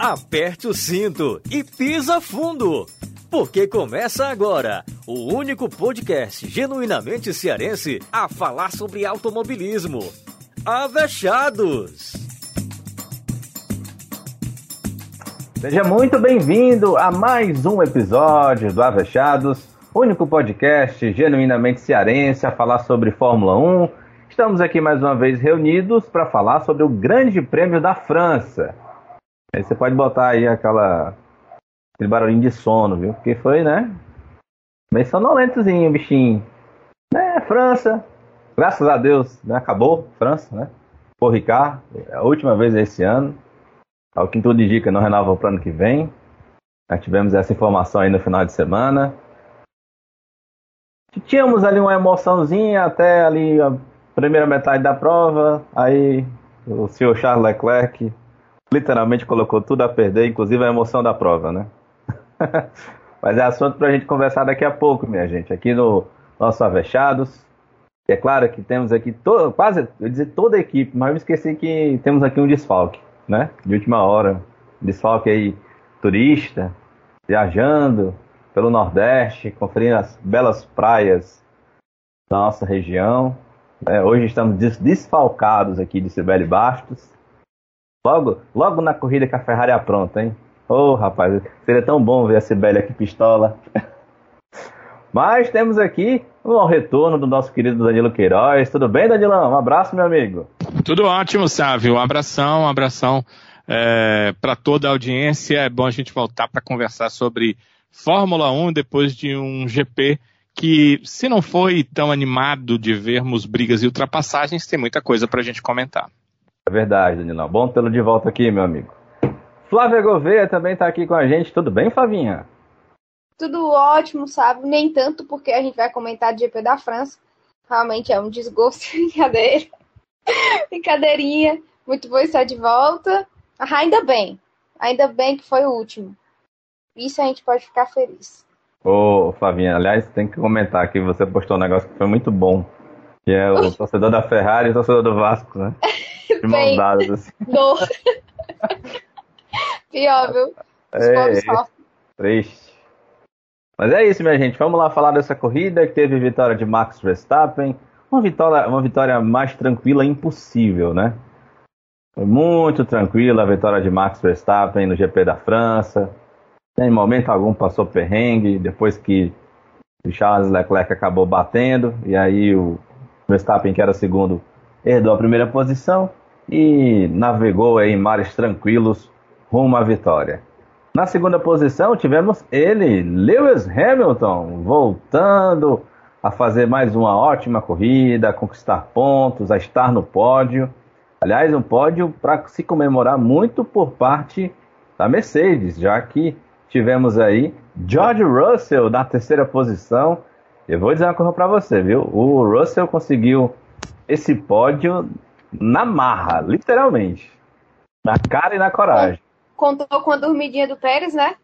aperte o cinto e pisa fundo. Porque começa agora o único podcast genuinamente cearense a falar sobre automobilismo. Avechados! Seja muito bem-vindo a mais um episódio do Avechados, único podcast genuinamente cearense a falar sobre Fórmula 1. Estamos aqui mais uma vez reunidos para falar sobre o Grande Prêmio da França. Aí você pode botar aí aquela aquele barulhinho de sono, viu? Porque foi, né? Bem sonolentozinho, bichinho. É, França. Graças a Deus, né? Acabou, França, né? Por Ricard, é a última vez esse ano. Ao que tudo indica, não renova para o ano que vem. Nós tivemos essa informação aí no final de semana. Tínhamos ali uma emoçãozinha até ali a primeira metade da prova. Aí o senhor Charles Leclerc literalmente colocou tudo a perder, inclusive a emoção da prova, né? Mas é assunto para a gente conversar daqui a pouco, minha gente, aqui no nosso Avechados. É claro que temos aqui quase, eu dizer toda a equipe, mas eu esqueci que temos aqui um desfalque, né? De última hora. Desfalque aí, turista, viajando pelo Nordeste, conferindo as belas praias da nossa região. É, hoje estamos desfalcados aqui de Sibeli Bastos. Logo, logo na corrida que a Ferrari apronta, hein? Ô, oh, rapaz, seria tão bom ver a Sibeli aqui pistola. Mas temos aqui o retorno do nosso querido Danilo Queiroz. Tudo bem, Danilão? Um abraço, meu amigo. Tudo ótimo, Sávio. Um abração, um abração é, para toda a audiência. É bom a gente voltar para conversar sobre Fórmula 1 depois de um GP que, se não foi tão animado de vermos brigas e ultrapassagens, tem muita coisa para a gente comentar. É verdade, Danilão. Bom tê-lo de volta aqui, meu amigo. Flávia Gouveia também está aqui com a gente. Tudo bem, Flavinha? Tudo ótimo, sabe? Nem tanto porque a gente vai comentar de GP da França. Realmente é um desgosto, brincadeira. Brincadeirinha. Muito bom estar de volta. Ah, ainda bem. Ainda bem que foi o último. Isso a gente pode ficar feliz. Ô, Flavinha, aliás, tem que comentar que você postou um negócio que foi muito bom. Que é o torcedor da Ferrari e o torcedor do Vasco, né? De mãos dadas, assim. Dor. Pior, viu? É, triste. Mas é isso, minha gente. Vamos lá falar dessa corrida que teve vitória de Max Verstappen. Uma vitória, uma vitória mais tranquila impossível, né? Foi muito tranquila a vitória de Max Verstappen no GP da França. Em momento algum passou perrengue, depois que Charles Leclerc acabou batendo, e aí o Verstappen, que era segundo, herdou a primeira posição e navegou em mares tranquilos rumo à vitória. Na segunda posição tivemos ele, Lewis Hamilton, voltando a fazer mais uma ótima corrida, a conquistar pontos, a estar no pódio. Aliás, um pódio para se comemorar muito por parte da Mercedes, já que tivemos aí George Russell na terceira posição. Eu vou dizer uma coisa para você, viu? O Russell conseguiu esse pódio na marra, literalmente. Na cara e na coragem. Contou com a dormidinha do Pérez, né?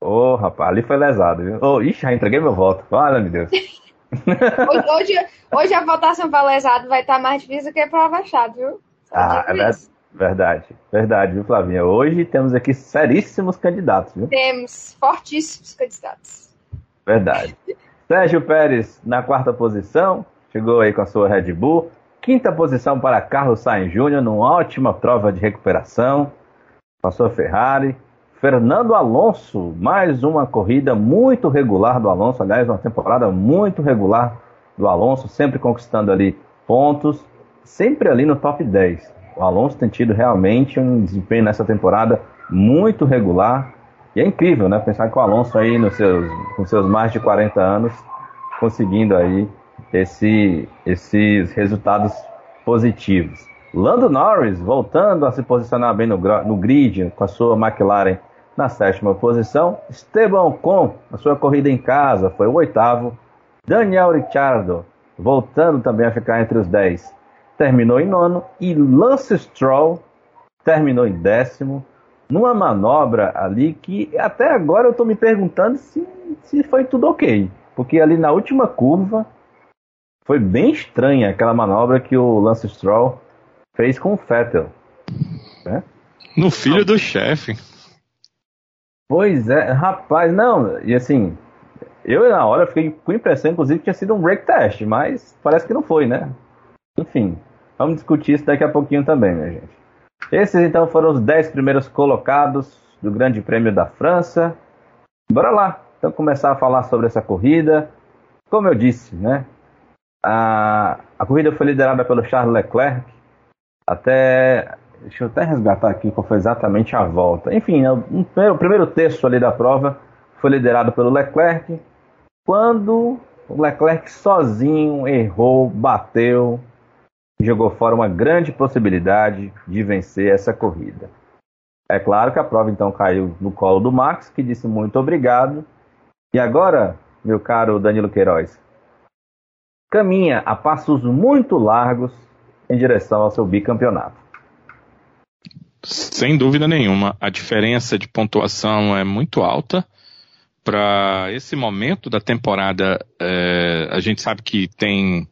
Ô, oh, rapaz, ali foi lesado, viu? Oh, ixi, já entreguei meu voto. Olha, meu Deus. hoje, hoje, hoje, a votação para lesado vai estar tá mais difícil que para Machado, viu? Só ah, é verdade, verdade, verdade, viu, Flavinha? Hoje temos aqui seríssimos candidatos, viu? Temos fortíssimos candidatos. Verdade. Sérgio Pérez na quarta posição, chegou aí com a sua Red Bull. Quinta posição para Carlos Sainz Júnior, numa ótima prova de recuperação. Passou a Ferrari. Fernando Alonso, mais uma corrida muito regular do Alonso, aliás, uma temporada muito regular do Alonso, sempre conquistando ali pontos, sempre ali no top 10. O Alonso tem tido realmente um desempenho nessa temporada muito regular. E é incrível, né? Pensar que o Alonso aí nos seus, com seus mais de 40 anos, conseguindo aí esse, esses resultados positivos. Lando Norris voltando a se posicionar bem no, no grid com a sua McLaren na sétima posição. Esteban Ocon, a sua corrida em casa, foi o oitavo. Daniel Ricciardo voltando também a ficar entre os dez, terminou em nono. E Lance Stroll terminou em décimo, numa manobra ali que até agora eu estou me perguntando se, se foi tudo ok. Porque ali na última curva foi bem estranha aquela manobra que o Lance Stroll fez com o Vettel. Né? No filho do chefe. Pois é, rapaz, não, e assim, eu na hora fiquei com a impressão, inclusive, que tinha sido um break test, mas parece que não foi, né? Enfim, vamos discutir isso daqui a pouquinho também, minha gente. Esses então foram os 10 primeiros colocados do Grande Prêmio da França. Bora lá, então começar a falar sobre essa corrida. Como eu disse, né? A, a corrida foi liderada pelo Charles Leclerc até. Deixa eu até resgatar aqui qual foi exatamente a volta. Enfim, né, o, o primeiro terço ali da prova foi liderado pelo Leclerc. Quando o Leclerc sozinho errou, bateu, jogou fora uma grande possibilidade de vencer essa corrida. É claro que a prova então caiu no colo do Max, que disse muito obrigado. E agora, meu caro Danilo Queiroz, caminha a passos muito largos em direção ao seu bicampeonato. Sem dúvida nenhuma, a diferença de pontuação é muito alta. Para esse momento da temporada, é, a gente sabe que tem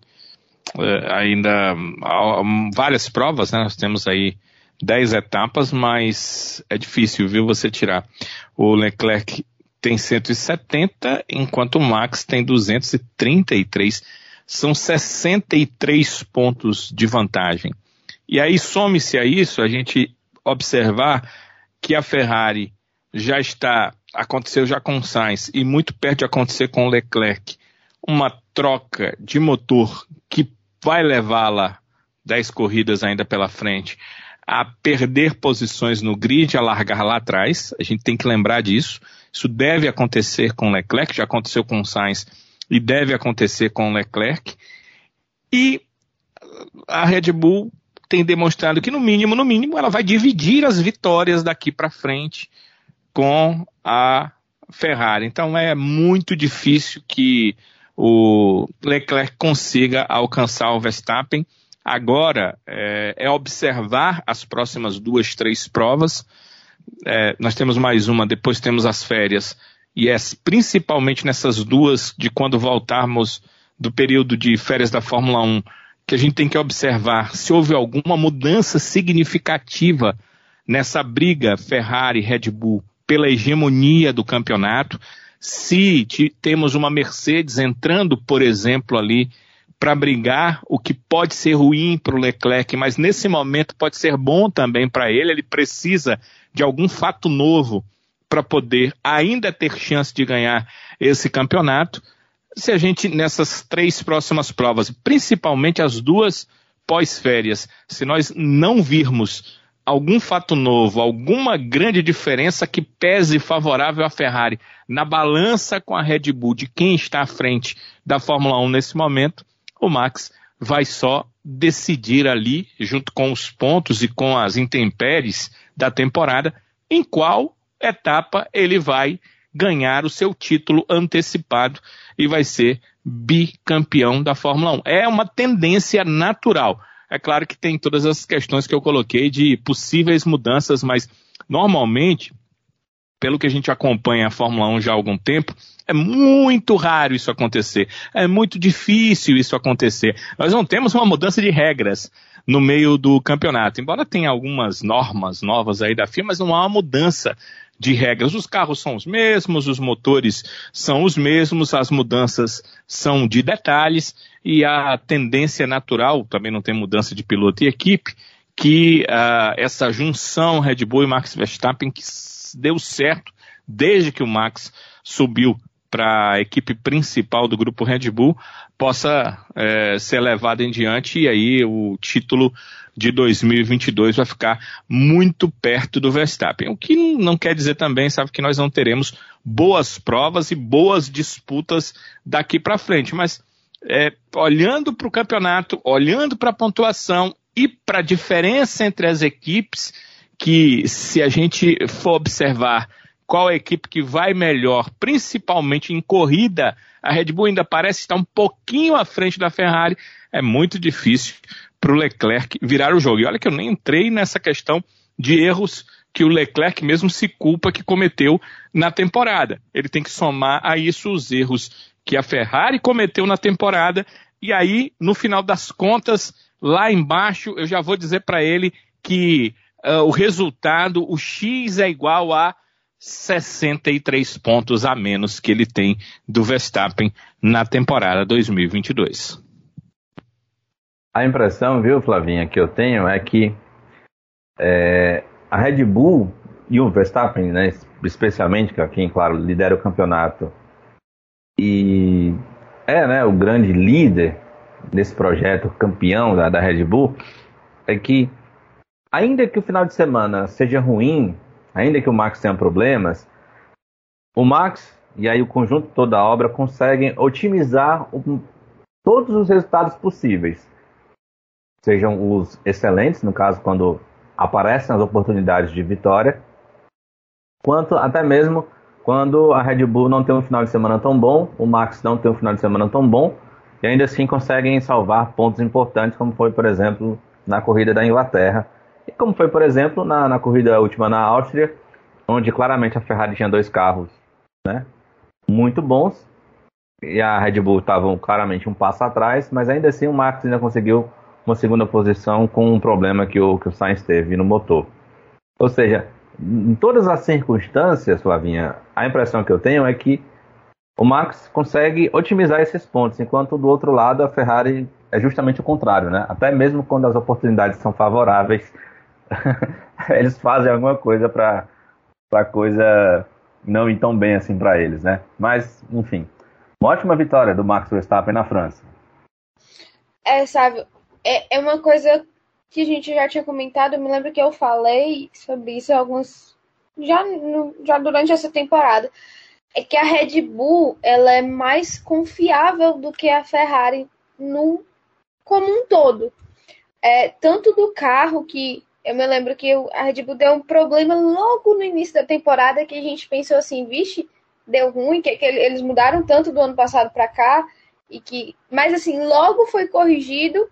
é, ainda várias provas, né? Nós temos aí 10 etapas, mas é difícil, viu, você tirar. O Leclerc tem 170, enquanto o Max tem 233. São 63 pontos de vantagem. E aí, some-se a isso, a gente observar que a Ferrari já está, aconteceu já com o Sainz e muito perto de acontecer com o Leclerc, uma troca de motor que vai levá-la 10 corridas ainda pela frente a perder posições no grid, a largar lá atrás. A gente tem que lembrar disso. Isso deve acontecer com Leclerc, já aconteceu com o Sainz e deve acontecer com Leclerc. E a Red Bull tem demonstrado que no mínimo, no mínimo, ela vai dividir as vitórias daqui para frente com a Ferrari. Então é muito difícil que o Leclerc consiga alcançar o Verstappen. Agora é, é observar as próximas duas, três provas. É, nós temos mais uma, depois temos as férias. E é principalmente nessas duas, de quando voltarmos do período de férias da Fórmula 1, que a gente tem que observar se houve alguma mudança significativa nessa briga Ferrari-Red Bull pela hegemonia do campeonato. Se temos uma Mercedes entrando, por exemplo, ali para brigar, o que pode ser ruim para o Leclerc, mas nesse momento pode ser bom também para ele, ele precisa de algum fato novo para poder ainda ter chance de ganhar esse campeonato. Se a gente, nessas três próximas provas, principalmente as duas pós-férias, se nós não virmos algum fato novo, alguma grande diferença que pese favorável à Ferrari na balança com a Red Bull de quem está à frente da Fórmula 1 nesse momento, o Max vai só decidir ali, junto com os pontos e com as intempéries da temporada, em qual etapa ele vai ganhar o seu título antecipado e vai ser bicampeão da Fórmula 1. É uma tendência natural. É claro que tem todas as questões que eu coloquei de possíveis mudanças, mas normalmente, pelo que a gente acompanha a Fórmula 1 já há algum tempo, é muito raro isso acontecer. É muito difícil isso acontecer. Nós não temos uma mudança de regras no meio do campeonato. Embora tenha algumas normas novas aí da FIA, mas não há uma mudança de regras. Os carros são os mesmos, os motores são os mesmos, as mudanças são de detalhes e a tendência natural, também não tem mudança de piloto e equipe, que uh, essa junção Red Bull e Max Verstappen que deu certo desde que o Max subiu para a equipe principal do grupo Red Bull possa é, ser levado em diante e aí o título de 2022 vai ficar muito perto do Verstappen. O que não quer dizer também, sabe, que nós não teremos boas provas e boas disputas daqui para frente, mas é, olhando para o campeonato, olhando para a pontuação e para a diferença entre as equipes, que se a gente for observar qual a equipe que vai melhor, principalmente em corrida, a Red Bull ainda parece estar um pouquinho à frente da Ferrari, é muito difícil para o Leclerc virar o jogo. E olha que eu nem entrei nessa questão de erros que o Leclerc mesmo se culpa que cometeu na temporada. Ele tem que somar a isso os erros que a Ferrari cometeu na temporada e aí, no final das contas, lá embaixo, eu já vou dizer para ele que uh, o resultado, o X é igual a 63 pontos a menos que ele tem do Verstappen na temporada 2022. A impressão, viu, Flavinha, que eu tenho é que é, a Red Bull e o Verstappen, né, especialmente, que é quem, claro, lidera o campeonato e é né, o grande líder desse projeto, campeão da, da Red Bull, é que ainda que o final de semana seja ruim ainda que o Max tenha problemas, o Max e aí o conjunto toda a obra conseguem otimizar todos os resultados possíveis. Sejam os excelentes, no caso, quando aparecem as oportunidades de vitória, quanto até mesmo quando a Red Bull não tem um final de semana tão bom, o Max não tem um final de semana tão bom, e ainda assim conseguem salvar pontos importantes, como foi, por exemplo, na corrida da Inglaterra, e como foi, por exemplo, na, na corrida última na Áustria, onde claramente a Ferrari tinha dois carros né, muito bons, e a Red Bull estava claramente um passo atrás, mas ainda assim o Max ainda conseguiu uma segunda posição com um problema que o, que o Sainz teve no motor. Ou seja, em todas as circunstâncias, Flavinha, a impressão que eu tenho é que o Max consegue otimizar esses pontos, enquanto do outro lado a Ferrari é justamente o contrário, né? Até mesmo quando as oportunidades são favoráveis, eles fazem alguma coisa para a coisa não ir tão bem assim para eles, né? Mas, enfim, uma ótima vitória do Max Verstappen na França. É, sabe, é, é uma coisa que a gente já tinha comentado, eu me lembro que eu falei sobre isso alguns já, já durante essa temporada. É que a Red Bull ela é mais confiável do que a Ferrari no como um todo. É, tanto do carro que eu me lembro que a Red Bull deu um problema logo no início da temporada que a gente pensou assim, vixe, deu ruim, que, que eles mudaram tanto do ano passado para cá e que, mas assim, logo foi corrigido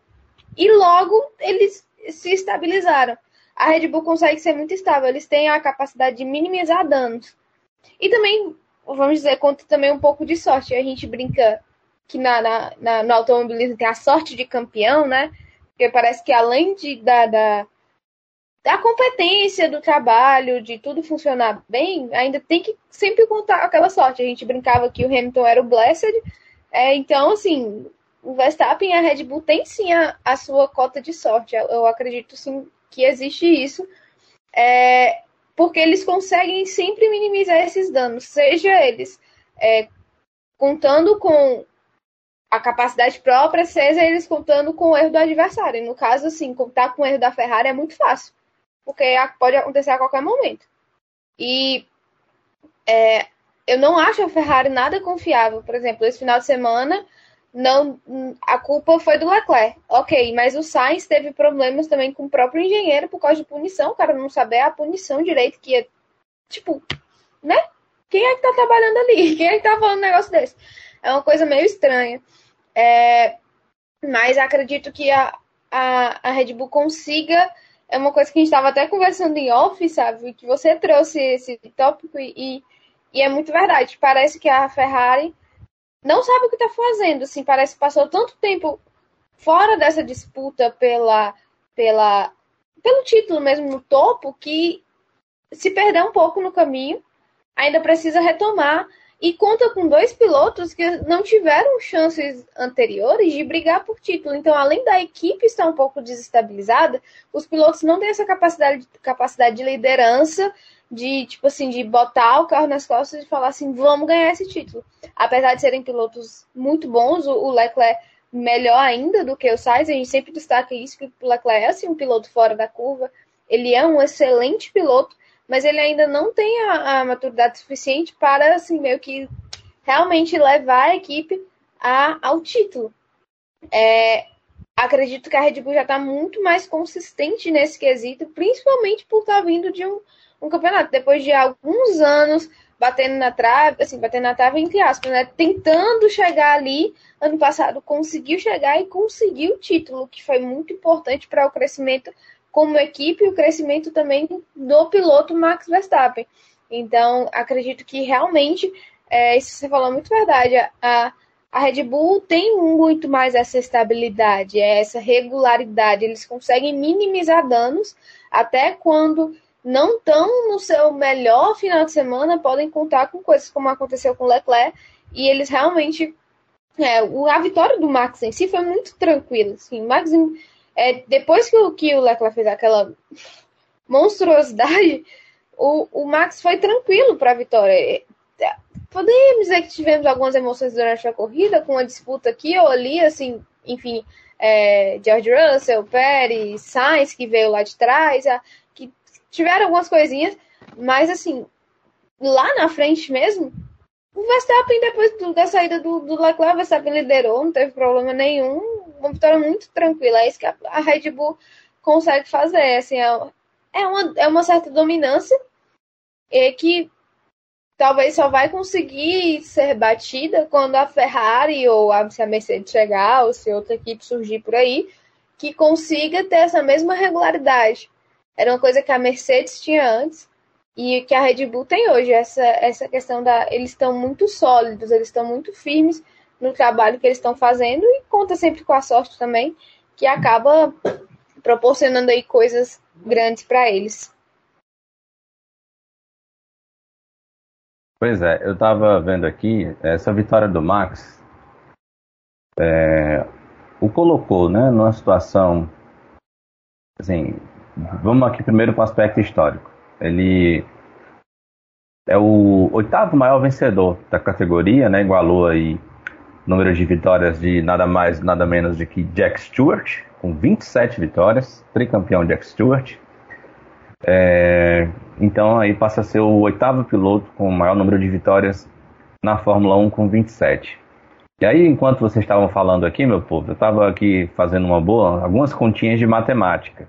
e logo eles se estabilizaram. A Red Bull consegue ser muito estável, eles têm a capacidade de minimizar danos. E também, vamos dizer, conta também um pouco de sorte. A gente brinca que na, na, na no automobilismo tem a sorte de campeão, né? Porque parece que além de, da, da da competência do trabalho, de tudo funcionar bem, ainda tem que sempre contar aquela sorte. A gente brincava que o Hamilton era o Blessed, é, então, assim, o Verstappen e a Red Bull tem sim a, a sua cota de sorte. Eu, eu, acredito sim que existe isso, é, porque eles conseguem sempre minimizar esses danos, seja eles é, contando com a capacidade própria, seja eles contando com o erro do adversário. No caso, assim, contar com o erro da Ferrari é muito fácil porque pode acontecer a qualquer momento. E é, eu não acho a Ferrari nada confiável. Por exemplo, esse final de semana, não a culpa foi do Leclerc. Ok, mas o Sainz teve problemas também com o próprio engenheiro por causa de punição. O cara não saber a punição direito, que é tipo, né? Quem é que tá trabalhando ali? Quem é que tá falando um negócio desse? É uma coisa meio estranha. É, mas acredito que a, a, a Red Bull consiga é uma coisa que a gente estava até conversando em off, sabe? Que você trouxe esse tópico e, e é muito verdade. Parece que a Ferrari não sabe o que está fazendo. Assim, parece que passou tanto tempo fora dessa disputa pela, pela, pelo título mesmo no topo que se perdeu um pouco no caminho. Ainda precisa retomar e conta com dois pilotos que não tiveram chances anteriores de brigar por título. Então, além da equipe estar um pouco desestabilizada, os pilotos não têm essa capacidade, capacidade de liderança, de tipo assim, de botar o carro nas costas e falar assim, vamos ganhar esse título. Apesar de serem pilotos muito bons, o Leclerc melhor ainda do que o Sainz, a gente sempre destaca isso, que o Leclerc é assim, um piloto fora da curva, ele é um excelente piloto, mas ele ainda não tem a, a maturidade suficiente para, assim, meio que realmente levar a equipe a, ao título. É, acredito que a Red Bull já está muito mais consistente nesse quesito, principalmente por estar tá vindo de um, um campeonato. Depois de alguns anos batendo na trave, assim, batendo na trave entre aspas, né? Tentando chegar ali. Ano passado conseguiu chegar e conseguiu o título, que foi muito importante para o crescimento como equipe e o crescimento também do piloto Max Verstappen. Então, acredito que realmente, é, isso você falou muito verdade, a Red Bull tem muito mais essa estabilidade, essa regularidade, eles conseguem minimizar danos até quando não estão no seu melhor final de semana podem contar com coisas como aconteceu com o Leclerc e eles realmente é, a vitória do Max em si foi muito tranquila. Assim, Max, é, depois que o, que o Leclerc fez aquela monstruosidade, o, o Max foi tranquilo para a vitória. Podemos dizer que tivemos algumas emoções durante a corrida, com uma disputa aqui ou ali, assim, enfim, é, George Russell, Pérez, Sainz, que veio lá de trás, a, que tiveram algumas coisinhas, mas assim, lá na frente mesmo, o Verstappen, depois do, da saída do, do Leclerc, o Verstappen liderou, não teve problema nenhum, uma vitória muito tranquila, é isso que a, a Red Bull consegue fazer, assim, é, é, uma, é uma certa dominância, é que talvez só vai conseguir ser batida quando a Ferrari ou a, se a Mercedes chegar ou se outra equipe surgir por aí que consiga ter essa mesma regularidade. Era uma coisa que a Mercedes tinha antes e que a Red Bull tem hoje. Essa, essa questão da. Eles estão muito sólidos, eles estão muito firmes no trabalho que eles estão fazendo e conta sempre com a sorte também, que acaba proporcionando aí coisas grandes para eles. Pois é, eu estava vendo aqui, essa vitória do Max é, o colocou né, numa situação. Assim, vamos aqui primeiro para o aspecto histórico. Ele é o oitavo maior vencedor da categoria, né, igualou aí número de vitórias de nada mais, nada menos do que Jack Stewart, com 27 vitórias, tricampeão Jack Stewart. É, então aí passa a ser o oitavo piloto com o maior número de vitórias na Fórmula 1 com 27. E aí, enquanto vocês estavam falando aqui, meu povo, eu estava aqui fazendo uma boa, algumas continhas de matemática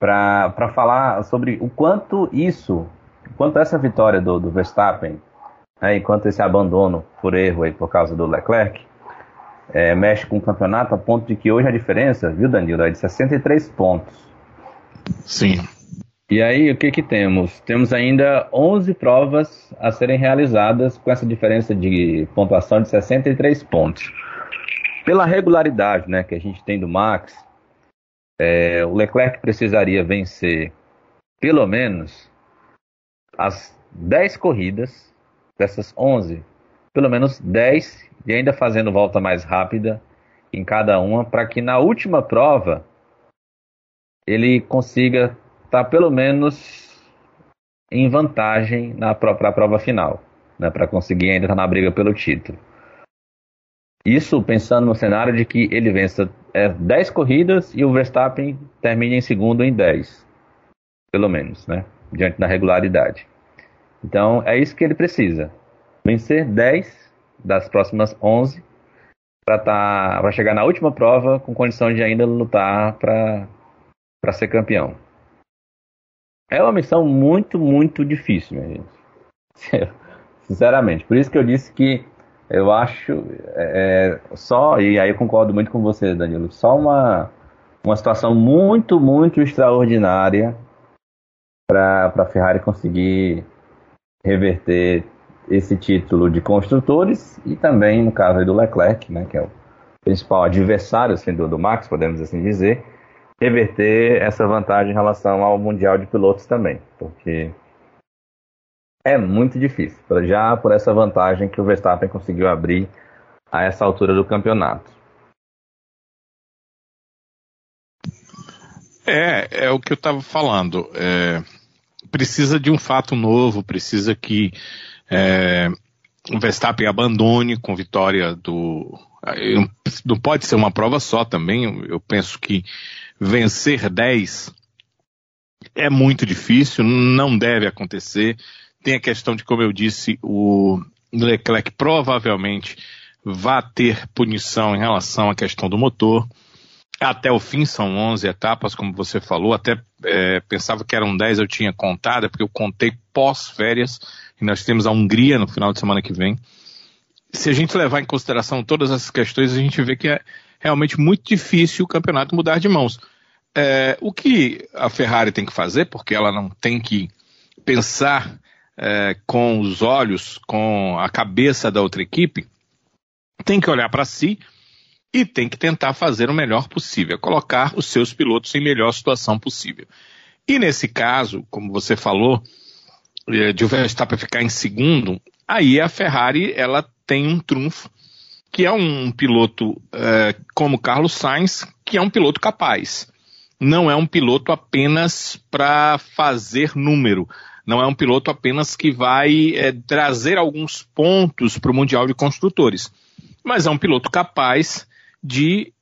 para falar sobre o quanto isso, quanto essa vitória do, do Verstappen, né, enquanto esse abandono por erro aí por causa do Leclerc, é, mexe com o campeonato a ponto de que hoje a diferença, viu, Danilo, é de 63 pontos. Sim. E aí, o que que temos? Temos ainda 11 provas a serem realizadas com essa diferença de pontuação de 63 pontos. Pela regularidade né, que a gente tem do Max, é, o Leclerc precisaria vencer pelo menos as 10 corridas dessas 11, pelo menos 10, e ainda fazendo volta mais rápida em cada uma, para que na última prova ele consiga estar tá pelo menos em vantagem na própria prova final, né, para conseguir ainda estar tá na briga pelo título. Isso pensando no cenário de que ele vença é, 10 corridas e o Verstappen termine em segundo em 10, pelo menos, né, diante da regularidade. Então é isso que ele precisa: vencer 10 das próximas 11 para tá, chegar na última prova com condição de ainda lutar para para ser campeão. É uma missão muito, muito difícil, minha gente. Sinceramente. Por isso que eu disse que eu acho é, é, só, e aí eu concordo muito com você, Danilo, só uma, uma situação muito, muito extraordinária para a Ferrari conseguir reverter esse título de construtores e também, no caso do Leclerc, né, que é o principal adversário assim, do, do Max, podemos assim dizer, reverter essa vantagem em relação ao Mundial de Pilotos também, porque é muito difícil, já por essa vantagem que o Verstappen conseguiu abrir a essa altura do campeonato. É, é o que eu estava falando. É, precisa de um fato novo, precisa que é, o Verstappen abandone com vitória do. Não pode ser uma prova só também. Eu penso que vencer 10 é muito difícil, não deve acontecer. Tem a questão de, como eu disse, o Leclerc provavelmente vai ter punição em relação à questão do motor. Até o fim são 11 etapas, como você falou. Até é, pensava que eram 10, eu tinha contado, porque eu contei pós-férias. E nós temos a Hungria no final de semana que vem. Se a gente levar em consideração todas essas questões, a gente vê que é, realmente muito difícil o campeonato mudar de mãos. É, o que a Ferrari tem que fazer, porque ela não tem que pensar é, com os olhos, com a cabeça da outra equipe, tem que olhar para si e tem que tentar fazer o melhor possível, colocar os seus pilotos em melhor situação possível. E nesse caso, como você falou, eh, de o Verstappen ficar em segundo, aí a Ferrari ela tem um trunfo, que é um piloto é, como Carlos Sainz, que é um piloto capaz. Não é um piloto apenas para fazer número. Não é um piloto apenas que vai é, trazer alguns pontos para o Mundial de Construtores. Mas é um piloto capaz de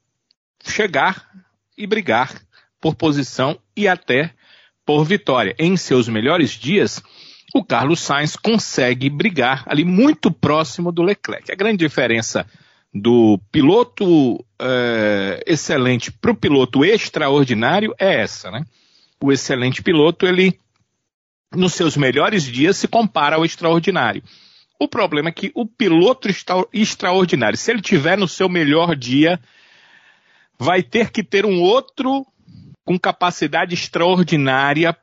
chegar e brigar por posição e até por vitória. Em seus melhores dias, o Carlos Sainz consegue brigar ali muito próximo do Leclerc. A grande diferença do piloto é, excelente para o piloto extraordinário é essa, né? O excelente piloto, ele, nos seus melhores dias, se compara ao extraordinário. O problema é que o piloto extra extraordinário, se ele tiver no seu melhor dia, vai ter que ter um outro com capacidade extraordinária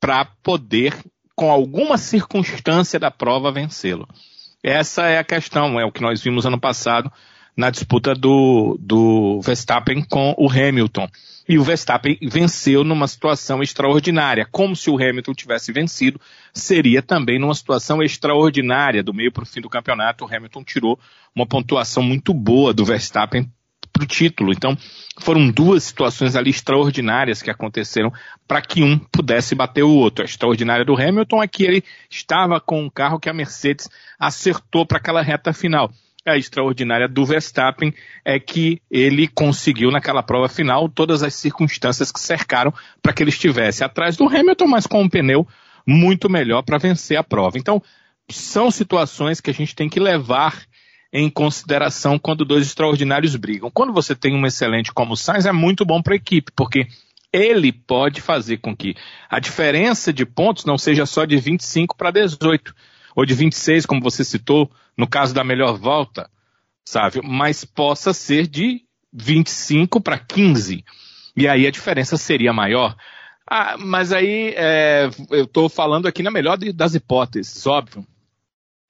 para poder com alguma circunstância da prova, vencê-lo. Essa é a questão, é o que nós vimos ano passado na disputa do, do Verstappen com o Hamilton. E o Verstappen venceu numa situação extraordinária. Como se o Hamilton tivesse vencido, seria também numa situação extraordinária. Do meio para o fim do campeonato, o Hamilton tirou uma pontuação muito boa do Verstappen para o título. Então, foram duas situações ali extraordinárias que aconteceram para que um pudesse bater o outro. A extraordinária do Hamilton é que ele estava com um carro que a Mercedes acertou para aquela reta final. A extraordinária do Verstappen é que ele conseguiu naquela prova final todas as circunstâncias que cercaram para que ele estivesse atrás do Hamilton, mas com um pneu muito melhor para vencer a prova. Então, são situações que a gente tem que levar em consideração quando dois extraordinários brigam. Quando você tem um excelente como o Sainz, é muito bom para a equipe, porque ele pode fazer com que a diferença de pontos não seja só de 25 para 18, ou de 26, como você citou, no caso da melhor volta, sabe? Mas possa ser de 25 para 15. E aí a diferença seria maior. Ah, mas aí é, eu estou falando aqui na melhor das hipóteses, óbvio.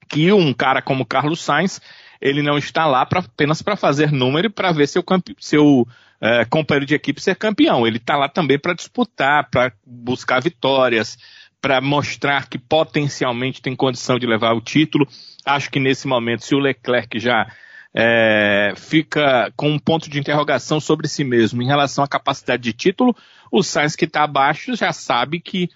Que um cara como Carlos Sainz ele não está lá pra, apenas para fazer número e para ver seu, seu é, companheiro de equipe ser campeão. Ele está lá também para disputar, para buscar vitórias, para mostrar que potencialmente tem condição de levar o título. Acho que nesse momento, se o Leclerc já é, fica com um ponto de interrogação sobre si mesmo em relação à capacidade de título, o Sainz que está abaixo já sabe que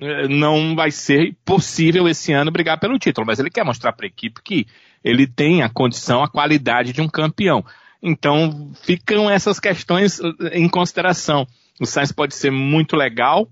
é, não vai ser possível esse ano brigar pelo título, mas ele quer mostrar para a equipe que ele tem a condição, a qualidade de um campeão. Então, ficam essas questões em consideração. O Sainz pode ser muito legal uh,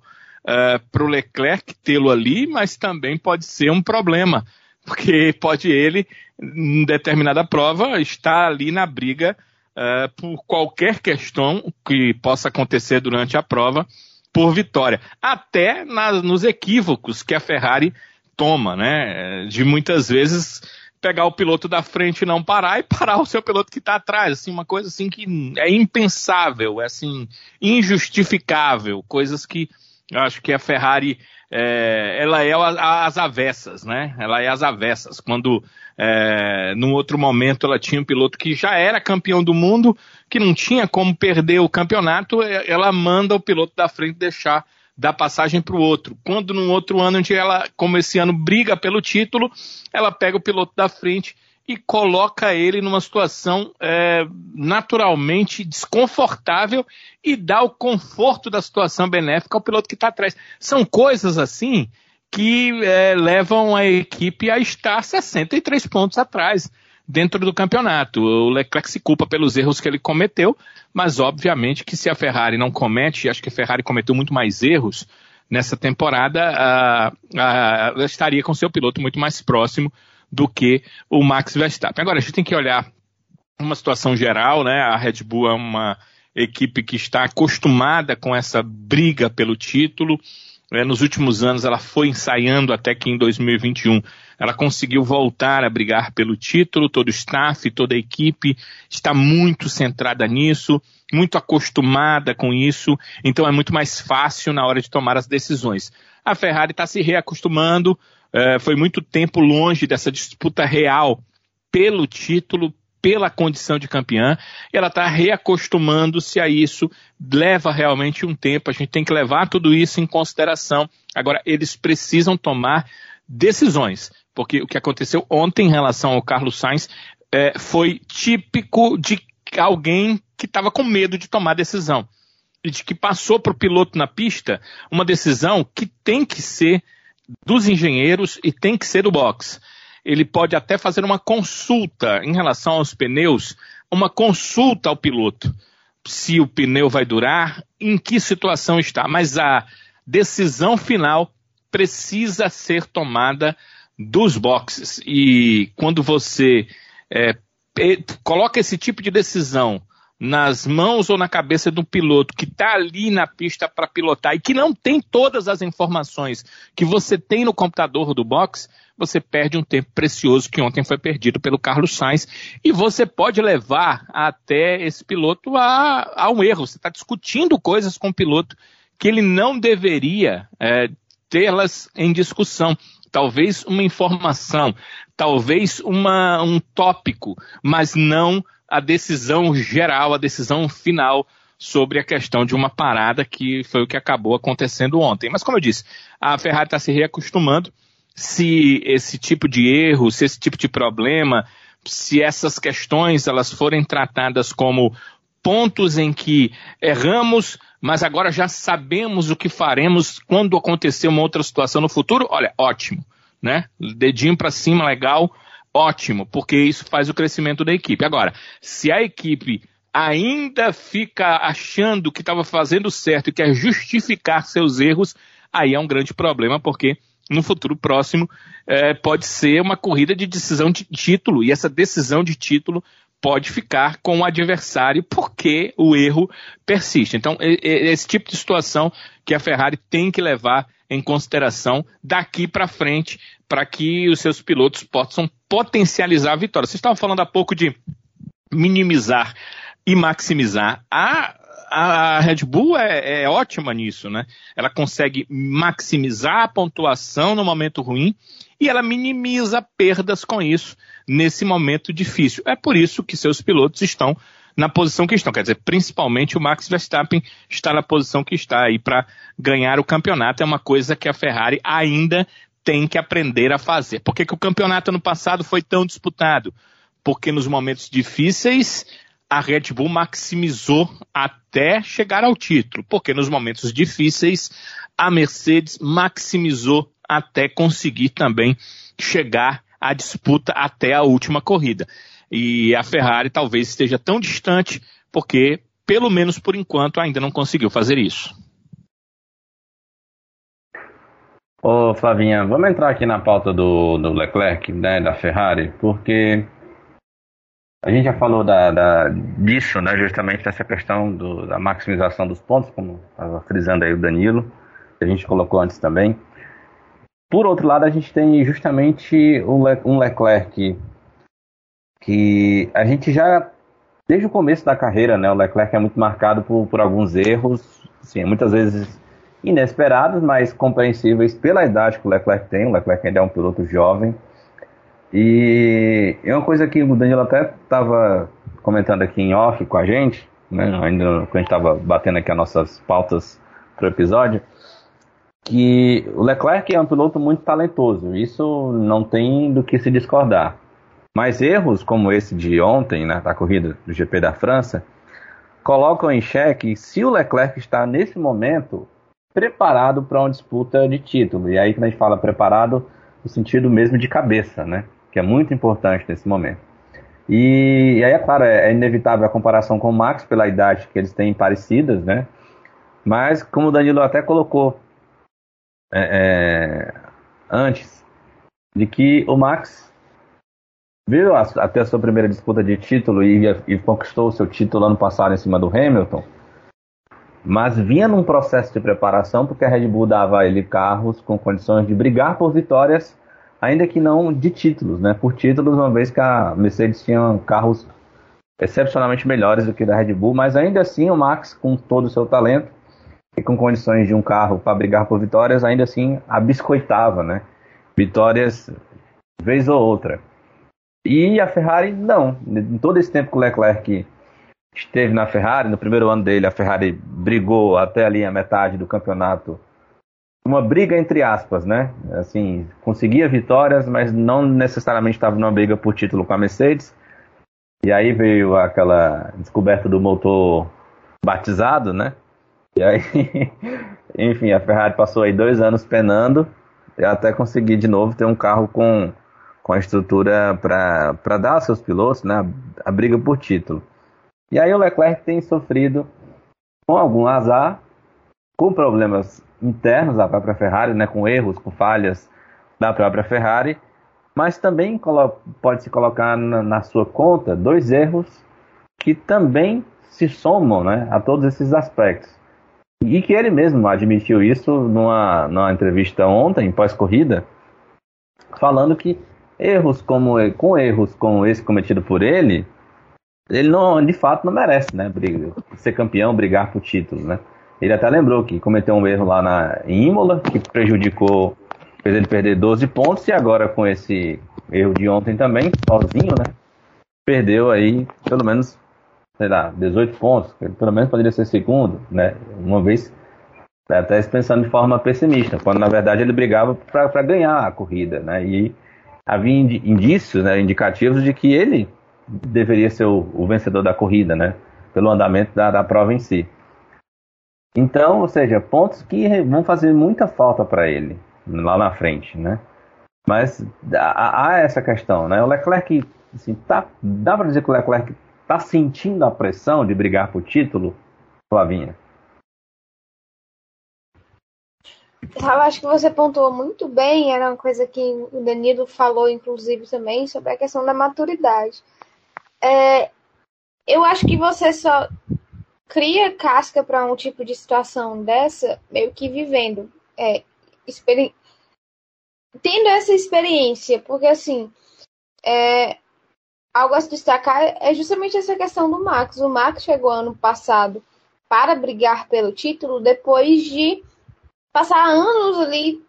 eh, para o Leclerc tê-lo ali, mas também pode ser um problema, porque pode ele, em determinada prova, estar ali na briga uh, por qualquer questão que possa acontecer durante a prova por vitória. Até nos equívocos que a Ferrari toma, né? De muitas vezes pegar o piloto da frente e não parar e parar o seu piloto que está atrás, assim, uma coisa assim que é impensável, é assim, injustificável, coisas que eu acho que a Ferrari é, ela é às avessas, né? Ela é às avessas. Quando é, num outro momento ela tinha um piloto que já era campeão do mundo, que não tinha como perder o campeonato, é, ela manda o piloto da frente deixar dar passagem para o outro. Quando num outro ano onde ela, como esse ano, briga pelo título, ela pega o piloto da frente e coloca ele numa situação é, naturalmente desconfortável e dá o conforto da situação benéfica ao piloto que está atrás. São coisas assim que é, levam a equipe a estar 63 pontos atrás dentro do campeonato. O Leclerc se culpa pelos erros que ele cometeu, mas obviamente que se a Ferrari não comete, acho que a Ferrari cometeu muito mais erros nessa temporada, uh, estaria com seu piloto muito mais próximo do que o Max Verstappen. Agora, a gente tem que olhar uma situação geral, né? A Red Bull é uma equipe que está acostumada com essa briga pelo título. É, nos últimos anos ela foi ensaiando até que em 2021 ela conseguiu voltar a brigar pelo título, todo o staff, toda a equipe está muito centrada nisso, muito acostumada com isso, então é muito mais fácil na hora de tomar as decisões. A Ferrari está se reacostumando, é, foi muito tempo longe dessa disputa real pelo título, pela condição de campeã, e ela está reacostumando-se a isso, leva realmente um tempo, a gente tem que levar tudo isso em consideração. Agora, eles precisam tomar decisões, porque o que aconteceu ontem em relação ao Carlos Sainz é, foi típico de alguém que estava com medo de tomar decisão. E de que passou para o piloto na pista uma decisão que tem que ser dos engenheiros e tem que ser do box ele pode até fazer uma consulta em relação aos pneus, uma consulta ao piloto, se o pneu vai durar, em que situação está. Mas a decisão final precisa ser tomada dos boxes. E quando você é, coloca esse tipo de decisão nas mãos ou na cabeça do piloto que está ali na pista para pilotar e que não tem todas as informações que você tem no computador do box, você perde um tempo precioso que ontem foi perdido pelo Carlos Sainz e você pode levar até esse piloto a, a um erro. Você está discutindo coisas com o piloto que ele não deveria é, tê-las em discussão. Talvez uma informação, talvez uma, um tópico, mas não a decisão geral, a decisão final sobre a questão de uma parada que foi o que acabou acontecendo ontem. Mas como eu disse, a Ferrari está se reacostumando. Se esse tipo de erro, se esse tipo de problema, se essas questões elas forem tratadas como pontos em que erramos, mas agora já sabemos o que faremos quando acontecer uma outra situação no futuro, olha, ótimo, né? Dedinho para cima, legal ótimo, porque isso faz o crescimento da equipe. Agora, se a equipe ainda fica achando que estava fazendo certo e quer justificar seus erros, aí é um grande problema, porque no futuro próximo é, pode ser uma corrida de decisão de título, e essa decisão de título pode ficar com o adversário porque o erro persiste. Então, esse tipo de situação que a Ferrari tem que levar em consideração daqui para frente para que os seus pilotos possam potencializar a vitória. Vocês estavam falando há pouco de minimizar e maximizar. A, a Red Bull é, é ótima nisso, né? Ela consegue maximizar a pontuação no momento ruim e ela minimiza perdas com isso nesse momento difícil. É por isso que seus pilotos estão na posição que estão. Quer dizer, principalmente o Max Verstappen está na posição que está aí para ganhar o campeonato. É uma coisa que a Ferrari ainda tem que aprender a fazer. Por que, que o campeonato ano passado foi tão disputado? Porque nos momentos difíceis a Red Bull maximizou até chegar ao título. Porque nos momentos difíceis a Mercedes maximizou até conseguir também chegar à disputa até a última corrida. E a Ferrari talvez esteja tão distante porque, pelo menos por enquanto, ainda não conseguiu fazer isso. Ô Flavinha, vamos entrar aqui na pauta do, do Leclerc, né, da Ferrari, porque a gente já falou da, da disso, né, justamente dessa questão do, da maximização dos pontos, como estava frisando aí o Danilo, que a gente colocou antes também. Por outro lado, a gente tem justamente um Leclerc que a gente já, desde o começo da carreira, né, o Leclerc é muito marcado por, por alguns erros, assim, muitas vezes inesperados, mas compreensíveis pela idade que o Leclerc tem. O Leclerc ainda é um piloto jovem. E é uma coisa que o Danilo até estava comentando aqui em off com a gente, né, ainda quando a gente estava batendo aqui as nossas pautas para o episódio, que o Leclerc é um piloto muito talentoso, isso não tem do que se discordar. Mas erros como esse de ontem, né, da corrida do GP da França, colocam em xeque se o Leclerc está nesse momento preparado para uma disputa de título. E aí que a gente fala preparado no sentido mesmo de cabeça, né? Que é muito importante nesse momento. E, e aí, é claro, é, é, inevitável a comparação com o Max pela idade que eles têm parecidas, né? Mas, como o Danilo até colocou é, é, antes, de que o Max viu até a sua primeira disputa de título e, e conquistou o seu título ano passado em cima do Hamilton mas vinha num processo de preparação porque a Red Bull dava a ele carros com condições de brigar por vitórias, ainda que não de títulos, né? Por títulos, uma vez que a Mercedes tinha carros excepcionalmente melhores do que da Red Bull, mas ainda assim o Max, com todo o seu talento e com condições de um carro para brigar por vitórias, ainda assim abiscoitava, né? Vitórias vez ou outra. E a Ferrari, não. Em todo esse tempo que o Leclerc esteve na Ferrari, no primeiro ano dele, a Ferrari brigou até ali a metade do campeonato. Uma briga entre aspas, né? Assim, conseguia vitórias, mas não necessariamente estava numa briga por título com a Mercedes. E aí veio aquela descoberta do motor batizado, né? E aí, enfim, a Ferrari passou aí dois anos penando até conseguir de novo ter um carro com, com a estrutura para dar aos seus pilotos né, a, a briga por título. E aí o Leclerc tem sofrido com algum azar, com problemas internos da própria Ferrari, né, com erros, com falhas da própria Ferrari, mas também pode se colocar na, na sua conta dois erros que também se somam né, a todos esses aspectos. E que ele mesmo admitiu isso numa, numa entrevista ontem, pós-corrida, falando que erros como com erros como esse cometido por ele, ele não, de fato não merece, né, ser campeão, brigar por título, né? Ele até lembrou que cometeu um erro lá na Imola, que prejudicou, fez ele perder 12 pontos e agora com esse erro de ontem também, sozinho, né? Perdeu aí pelo menos sei lá, 18 pontos, pelo menos poderia ser segundo, né? Uma vez até pensando de forma pessimista, quando na verdade ele brigava para ganhar a corrida, né? E havia indícios, né, indicativos de que ele deveria ser o, o vencedor da corrida, né? Pelo andamento da, da prova em si. Então, ou seja, pontos que vão fazer muita falta para ele lá na frente, né? Mas há, há, essa questão, né? O Leclerc, assim, tá, dá para dizer que o Leclerc Tá sentindo a pressão de brigar por título, Flavinha? Eu acho que você pontuou muito bem, era uma coisa que o Danilo falou, inclusive, também, sobre a questão da maturidade. É, eu acho que você só cria casca para um tipo de situação dessa, meio que vivendo, é, tendo essa experiência, porque assim, é, algo a se destacar é justamente essa questão do Max. O Max chegou ano passado para brigar pelo título depois de passar anos ali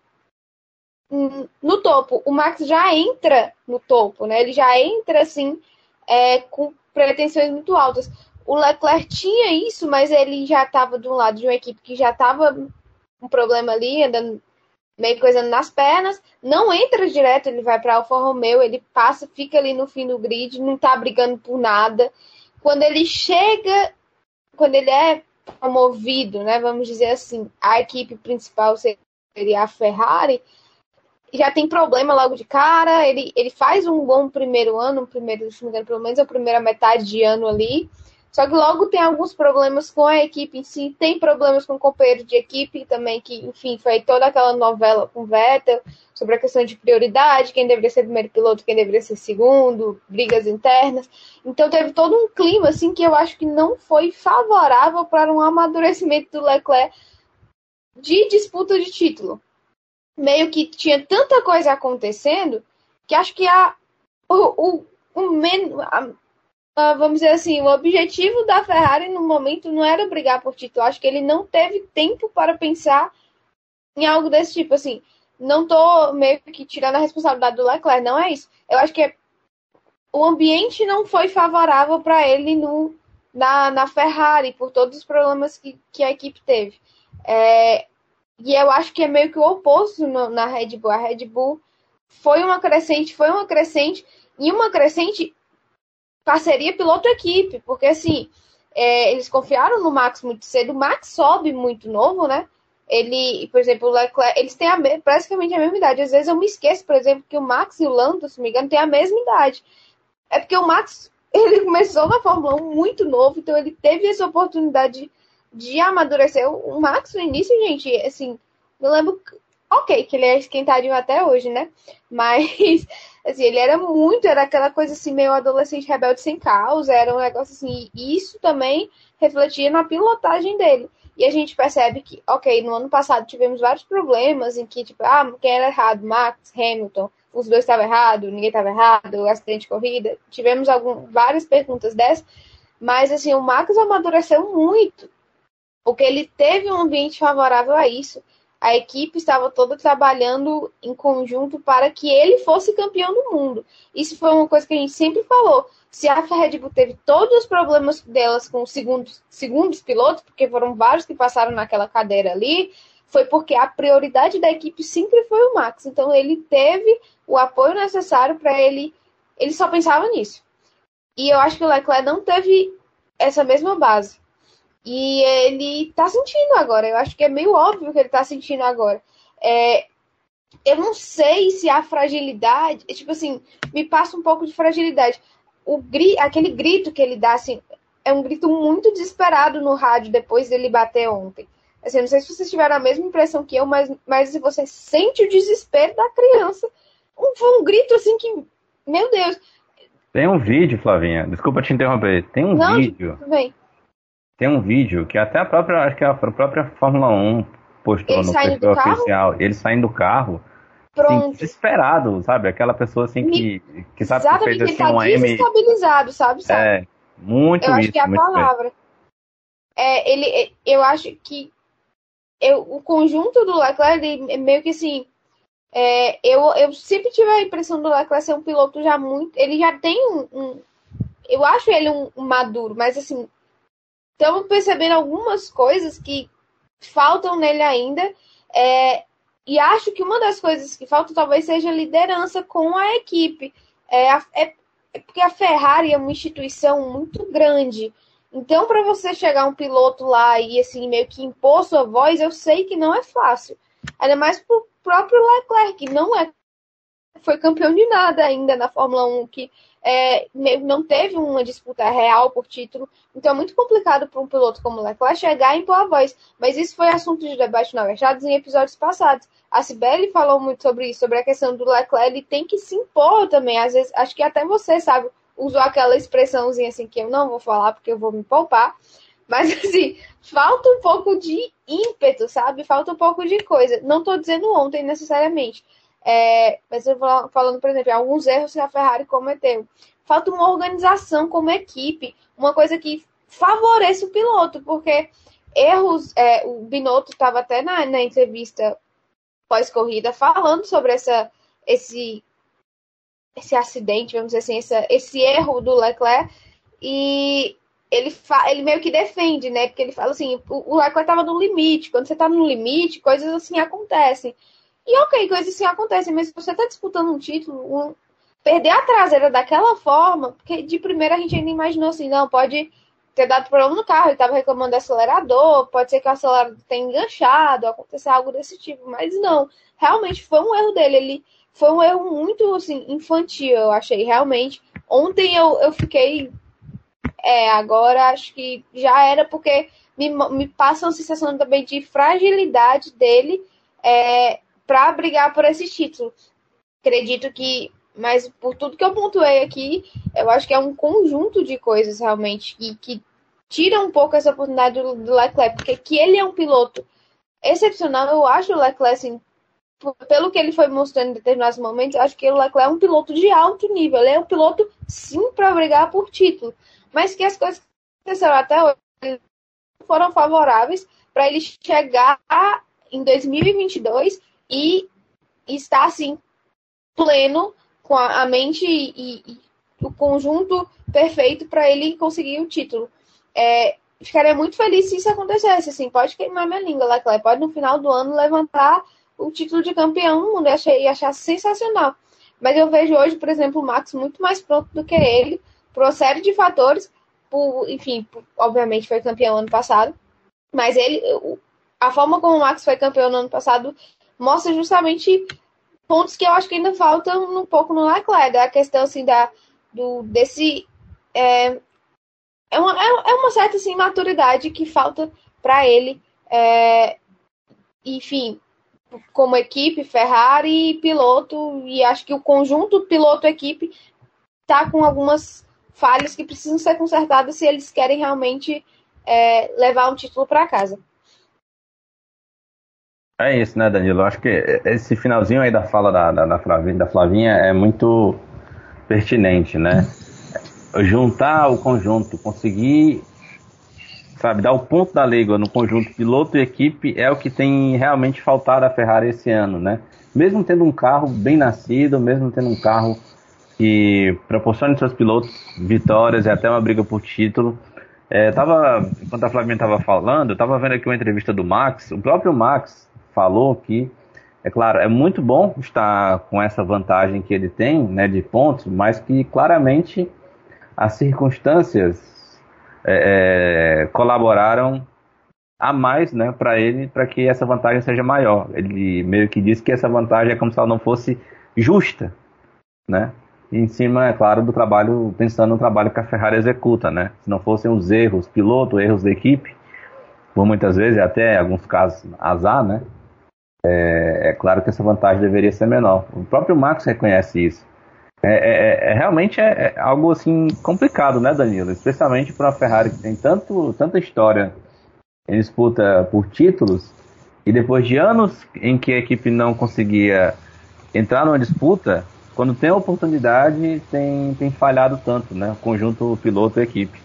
no topo. O Max já entra no topo, né? Ele já entra assim é, com pretensões muito altas. O Leclerc tinha isso, mas ele já estava de um lado de uma equipe que já estava um problema ali, andando meio coisando nas pernas, não entra direto, ele vai para Alfa Romeo, ele passa, fica ali no fim do grid, não tá brigando por nada. Quando ele chega, quando ele é promovido, né, vamos dizer assim, a equipe principal seria a Ferrari, já tem problema logo de cara, ele, ele faz um bom primeiro ano, um primeiro, se não me engano, pelo menos a primeira metade de ano ali, só que logo tem alguns problemas com a equipe em si, tem problemas com o companheiro de equipe também, que, enfim, foi toda aquela novela com Vettel sobre a questão de prioridade, quem deveria ser primeiro piloto, quem deveria ser segundo, brigas internas. Então teve todo um clima assim que eu acho que não foi favorável para um amadurecimento do Leclerc de disputa de título. Meio que tinha tanta coisa acontecendo que acho que a, o, o, o men, a, uh, vamos dizer assim, o objetivo da Ferrari no momento não era brigar por título. Acho que ele não teve tempo para pensar em algo desse tipo. Assim, não tô meio que tirando a responsabilidade do Leclerc, não é isso. Eu acho que é, o ambiente não foi favorável para ele no, na, na Ferrari, por todos os problemas que, que a equipe teve. É, e eu acho que é meio que o oposto no, na Red Bull. A Red Bull foi uma crescente, foi uma crescente, e uma crescente parceria piloto-equipe, porque assim, é, eles confiaram no Max muito cedo, o Max sobe muito novo, né? Ele, por exemplo, o Leclerc, eles têm a praticamente a mesma idade. Às vezes eu me esqueço, por exemplo, que o Max e o Lando, se não me engano, têm a mesma idade. É porque o Max, ele começou na Fórmula 1 muito novo, então ele teve essa oportunidade de, de amadurecer. O Max, no início, gente, assim, eu lembro, ok, que ele é esquentadinho até hoje, né? Mas Assim, ele era muito, era aquela coisa assim, meio adolescente rebelde sem causa, era um negócio assim, e isso também refletia na pilotagem dele. E a gente percebe que, ok, no ano passado tivemos vários problemas em que, tipo, ah, quem era errado? Max, Hamilton, os dois estavam errados, ninguém estava errado, acidente de corrida. Tivemos algum, várias perguntas dessas, mas assim, o Max amadureceu muito, porque ele teve um ambiente favorável a isso. A equipe estava toda trabalhando em conjunto para que ele fosse campeão do mundo. Isso foi uma coisa que a gente sempre falou. Se a Red Bull teve todos os problemas delas com os segundos, segundos pilotos, porque foram vários que passaram naquela cadeira ali, foi porque a prioridade da equipe sempre foi o Max. Então ele teve o apoio necessário para ele. Ele só pensava nisso. E eu acho que o Leclerc não teve essa mesma base. E ele tá sentindo agora. Eu acho que é meio óbvio que ele tá sentindo agora. É, eu não sei se a fragilidade. Tipo assim, me passa um pouco de fragilidade. O gri, aquele grito que ele dá, assim, é um grito muito desesperado no rádio depois dele bater ontem. Assim, não sei se vocês tiveram a mesma impressão que eu, mas, mas você sente o desespero da criança. Um, foi um grito assim que. Meu Deus. Tem um vídeo, Flavinha. Desculpa te interromper. Tem um não, vídeo. Bem. Tem um vídeo que até a própria, acho que a própria Fórmula 1 postou ele no perfil oficial. Ele saindo do carro. Assim, desesperado, sabe? Aquela pessoa assim que, que sabe que fez assim, ele tá desestabilizado, sabe? sabe? É, muito Eu isso, acho que é a palavra. É, ele, eu acho que eu, o conjunto do Leclerc, é meio que assim, é, eu, eu sempre tive a impressão do Leclerc ser um piloto já muito. Ele já tem um. um eu acho ele um, um, maduro, mas assim. Estamos percebendo algumas coisas que faltam nele ainda. É, e acho que uma das coisas que falta talvez seja liderança com a equipe. É, é, é porque a Ferrari é uma instituição muito grande. Então, para você chegar um piloto lá e assim meio que impor sua voz, eu sei que não é fácil. Ainda mais pro próprio Leclerc, que não é foi campeão de nada ainda na Fórmula 1, que é, não teve uma disputa real por título. Então é muito complicado para um piloto como Leclerc chegar e impor a voz. Mas isso foi assunto de debate na verdade em episódios passados. A Sibeli falou muito sobre isso, sobre a questão do Leclerc, ele tem que se impor também. Às vezes, acho que até você sabe, usou aquela expressãozinha assim que eu não vou falar porque eu vou me poupar. Mas assim, falta um pouco de ímpeto, sabe? Falta um pouco de coisa. Não estou dizendo ontem necessariamente. É, mas eu vou falando, por exemplo, alguns erros que a Ferrari cometeu. Falta uma organização como equipe, uma coisa que favoreça o piloto, porque erros. É, o Binotto estava até na, na entrevista pós-corrida falando sobre essa, esse esse acidente, vamos dizer assim, essa, esse erro do Leclerc e ele, ele meio que defende, né? Porque ele fala assim, o, o Leclerc estava no limite, quando você está no limite, coisas assim acontecem. E ok, coisas assim acontecem, mas se você está disputando um título, um, perder a traseira daquela forma, porque de primeira a gente ainda imaginou assim, não, pode ter dado problema no carro, ele estava reclamando do acelerador, pode ser que o acelerador tenha enganchado, acontecer algo desse tipo, mas não, realmente foi um erro dele, ele foi um erro muito assim, infantil, eu achei, realmente. Ontem eu, eu fiquei. É, agora acho que já era, porque me, me passa uma sensação também de fragilidade dele é, para brigar por esse título. Acredito que, mas por tudo que eu pontuei aqui, eu acho que é um conjunto de coisas realmente que, que tira um pouco essa oportunidade do, do Leclerc, porque que ele é um piloto excepcional, eu acho o Leclerc assim, pelo que ele foi mostrando em determinados momentos, acho que o Leclerc é um piloto de alto nível. Ele é um piloto, sim, para brigar por título. Mas que as coisas que aconteceram até hoje foram favoráveis para ele chegar em 2022 e estar, assim, pleno, com a, mente e, e, o conjunto perfeito para ele conseguir o título. É, ficaria muito feliz se isso acontecesse. Assim, pode queimar minha língua, Leclerc. Pode, no final do ano, levantar o título de campeão do mundo. Eu achei, achar sensacional. Mas eu vejo hoje, por exemplo, o Max muito mais pronto do que ele, por uma série de fatores. Por, enfim, por, obviamente foi campeão ano passado. Mas ele, a forma como o Max foi campeão no ano passado mostra justamente pontos que eu acho que ainda faltam um pouco no Leclerc. A questão assim da do desse é, é, uma, é, é uma certa assim, maturidade que falta para ele. É, enfim, como equipe, Ferrari piloto, e acho que o conjunto piloto-equipe está com algumas falhas que precisam ser consertadas se eles querem realmente é, levar um título para casa. É isso, né, Danilo? Acho que esse finalzinho aí da fala da, da, da, Flavinha, da Flavinha é muito pertinente, né? Juntar o conjunto, conseguir sabe, dar o ponto da língua no conjunto piloto e equipe é o que tem realmente faltado à Ferrari esse ano, né? Mesmo tendo um carro bem nascido, mesmo tendo um carro que proporciona seus pilotos vitórias e até uma briga por título, é, tava, enquanto a Flavinha estava falando, eu estava vendo aqui uma entrevista do Max, o próprio Max falou que, é claro, é muito bom estar com essa vantagem que ele tem, né, de pontos, mas que claramente as circunstâncias é, é, colaboraram a mais né, para ele, para que essa vantagem seja maior. Ele meio que disse que essa vantagem é como se ela não fosse justa, né? em cima, é claro, do trabalho, pensando no trabalho que a Ferrari executa, né? Se não fossem os erros piloto, erros da equipe, por muitas vezes, até alguns casos, azar, né? É, é, claro que essa vantagem deveria ser menor. O próprio Max reconhece isso. É, é, é, é realmente é, é, algo assim complicado, né, Danilo? Especialmente para a Ferrari que tem tanto, tanta história em disputa por títulos e depois de anos em que a equipe não conseguia entrar numa disputa, quando tem a oportunidade tem, tem falhado tanto, né? Conjunto piloto e equipe.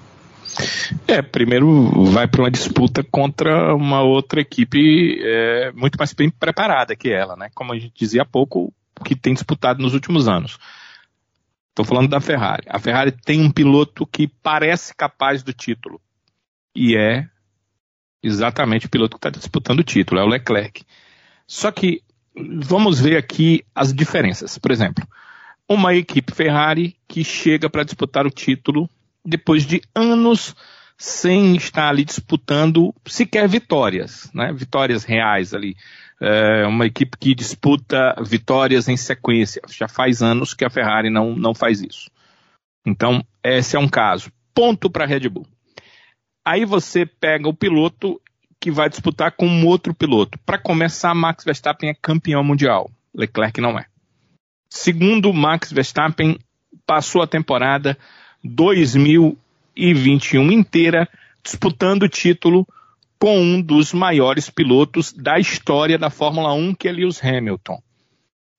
É, primeiro vai para uma disputa contra uma outra equipe é, muito mais bem preparada que ela, né? Como a gente dizia há pouco, que tem disputado nos últimos anos. Estou falando da Ferrari. A Ferrari tem um piloto que parece capaz do título. E é exatamente o piloto que está disputando o título, é o Leclerc. Só que vamos ver aqui as diferenças. Por exemplo, uma equipe Ferrari que chega para disputar o título depois de anos sem estar ali disputando sequer vitórias, né? vitórias reais ali é uma equipe que disputa vitórias em sequência. Já faz anos que a Ferrari não, não faz isso. Então, esse é um caso. Ponto para a Red Bull. Aí você pega o piloto que vai disputar com um outro piloto. Para começar, Max Verstappen é campeão mundial. Leclerc não é. Segundo, Max Verstappen passou a temporada 2021 inteira disputando o título com um dos maiores pilotos da história da Fórmula 1, que é Lewis Hamilton.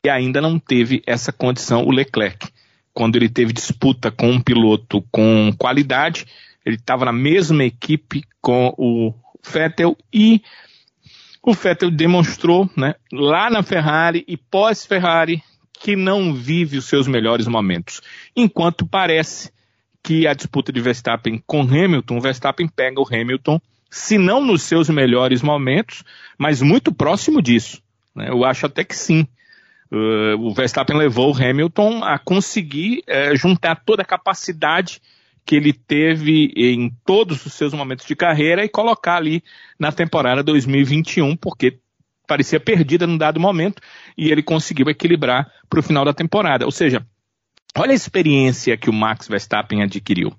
E ainda não teve essa condição o Leclerc. Quando ele teve disputa com um piloto com qualidade, ele estava na mesma equipe com o Vettel e o Vettel demonstrou, né, lá na Ferrari e pós-Ferrari, que não vive os seus melhores momentos. Enquanto parece que a disputa de Verstappen com Hamilton, Verstappen pega o Hamilton se não nos seus melhores momentos, mas muito próximo disso. Né? Eu acho até que sim. Uh, o Verstappen levou o Hamilton a conseguir uh, juntar toda a capacidade que ele teve em todos os seus momentos de carreira e colocar ali na temporada 2021, porque parecia perdida num dado momento e ele conseguiu equilibrar para o final da temporada. Ou seja, olha a experiência que o Max Verstappen adquiriu.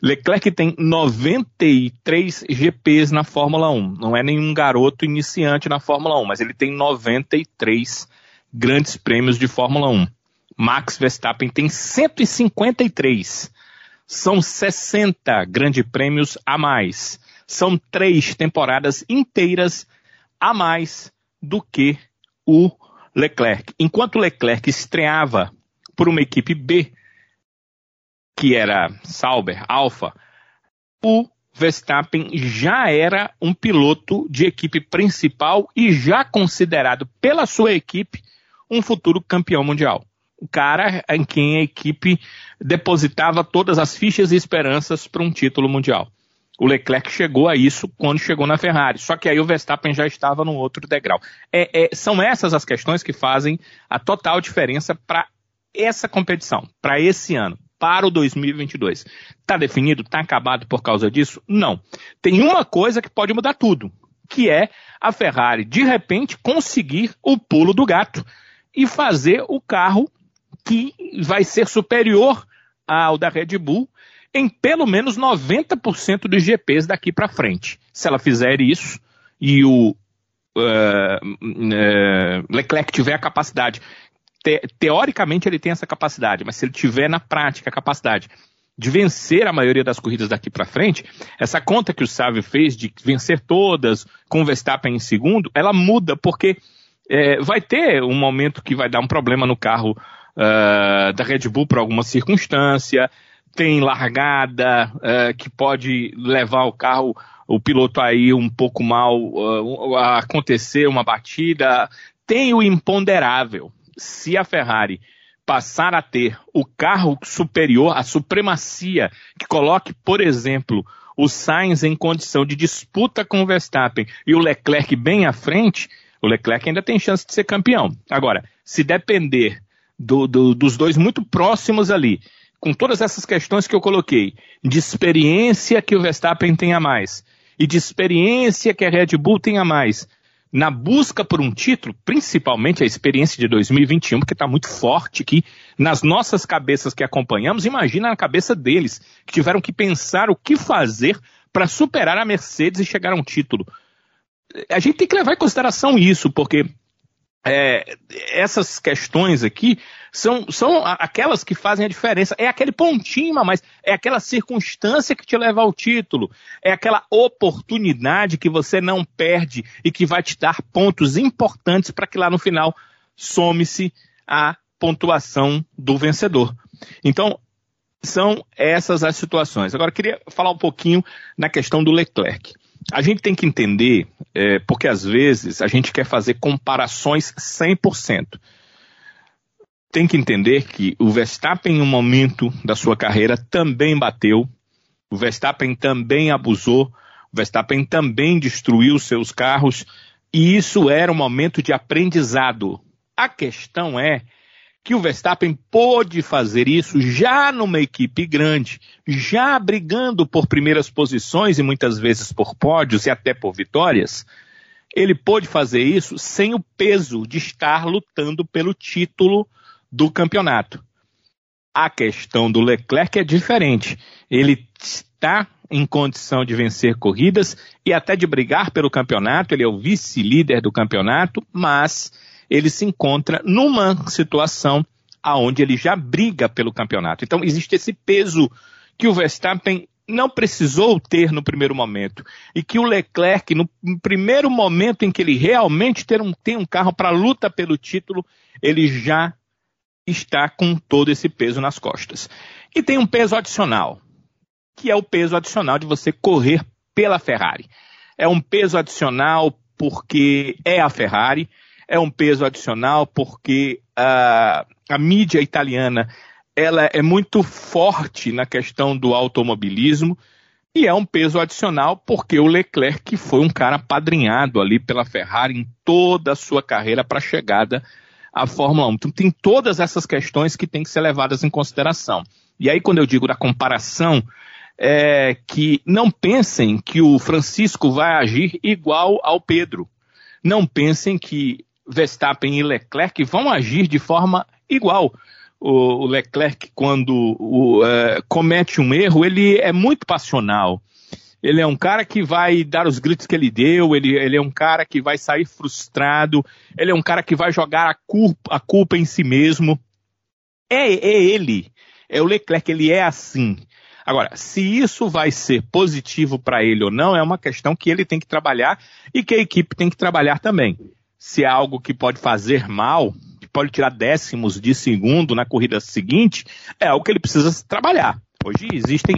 Leclerc tem 93 GPs na Fórmula 1. Não é nenhum garoto iniciante na Fórmula 1, mas ele tem 93 grandes prêmios de Fórmula 1. Max Verstappen tem 153. São 60 grandes prêmios a mais. São três temporadas inteiras a mais do que o Leclerc. Enquanto Leclerc estreava por uma equipe B, que era Sauber, Alfa, o Verstappen já era um piloto de equipe principal e já considerado pela sua equipe um futuro campeão mundial. O cara em quem a equipe depositava todas as fichas e esperanças para um título mundial. O Leclerc chegou a isso quando chegou na Ferrari, só que aí o Verstappen já estava num outro degrau. É, é, são essas as questões que fazem a total diferença para essa competição, para esse ano para o 2022. Está definido? Está acabado por causa disso? Não. Tem uma coisa que pode mudar tudo, que é a Ferrari, de repente, conseguir o pulo do gato e fazer o carro que vai ser superior ao da Red Bull em pelo menos 90% dos GPs daqui para frente. Se ela fizer isso e o uh, uh, Leclerc tiver a capacidade te, teoricamente ele tem essa capacidade, mas se ele tiver na prática a capacidade de vencer a maioria das corridas daqui para frente, essa conta que o Sávio fez de vencer todas com o Verstappen em segundo, ela muda, porque é, vai ter um momento que vai dar um problema no carro uh, da Red Bull por alguma circunstância, tem largada, uh, que pode levar o carro, o piloto aí um pouco mal, uh, a acontecer uma batida. Tem o imponderável. Se a Ferrari passar a ter o carro superior, a supremacia, que coloque, por exemplo, o Sainz em condição de disputa com o Verstappen e o Leclerc bem à frente, o Leclerc ainda tem chance de ser campeão. Agora, se depender do, do, dos dois muito próximos ali, com todas essas questões que eu coloquei, de experiência que o Verstappen tenha mais e de experiência que a Red Bull tenha mais, na busca por um título, principalmente a experiência de 2021, porque está muito forte aqui nas nossas cabeças que acompanhamos, imagina na cabeça deles, que tiveram que pensar o que fazer para superar a Mercedes e chegar a um título. A gente tem que levar em consideração isso, porque é, essas questões aqui são, são aquelas que fazem a diferença. É aquele pontinho, mas é aquela circunstância que te leva ao título. É aquela oportunidade que você não perde e que vai te dar pontos importantes para que lá no final some-se a pontuação do vencedor. Então, são essas as situações. Agora, queria falar um pouquinho na questão do Leclerc. A gente tem que entender, é, porque às vezes a gente quer fazer comparações 100% tem que entender que o Verstappen, em um momento da sua carreira, também bateu, o Verstappen também abusou, o Verstappen também destruiu seus carros, e isso era um momento de aprendizado. A questão é que o Verstappen pôde fazer isso já numa equipe grande, já brigando por primeiras posições e muitas vezes por pódios e até por vitórias. Ele pôde fazer isso sem o peso de estar lutando pelo título do campeonato. A questão do Leclerc é diferente. Ele está em condição de vencer corridas e até de brigar pelo campeonato. Ele é o vice-líder do campeonato, mas ele se encontra numa situação aonde ele já briga pelo campeonato. Então existe esse peso que o Verstappen não precisou ter no primeiro momento e que o Leclerc no primeiro momento em que ele realmente ter um, tem um carro para luta pelo título, ele já está com todo esse peso nas costas. E tem um peso adicional, que é o peso adicional de você correr pela Ferrari. É um peso adicional porque é a Ferrari, é um peso adicional porque uh, a mídia italiana ela é muito forte na questão do automobilismo e é um peso adicional porque o Leclerc foi um cara padrinhado ali pela Ferrari em toda a sua carreira para a chegada a Fórmula 1. Então tem todas essas questões que têm que ser levadas em consideração. E aí, quando eu digo da comparação, é que não pensem que o Francisco vai agir igual ao Pedro. Não pensem que Verstappen e Leclerc vão agir de forma igual. O, Leclerc, quando o, é, comete um erro, ele é muito passional. Ele é um cara que vai dar os gritos que ele deu, ele, ele é um cara que vai sair frustrado, ele é um cara que vai jogar a culpa, a culpa em si mesmo. É, é ele, é o Leclerc, ele é assim. Agora, se isso vai ser positivo para ele ou não, é uma questão que ele tem que trabalhar e que a equipe tem que trabalhar também. Se é algo que pode fazer mal, que pode tirar décimos de segundo na corrida seguinte, é algo que ele precisa trabalhar. Hoje existem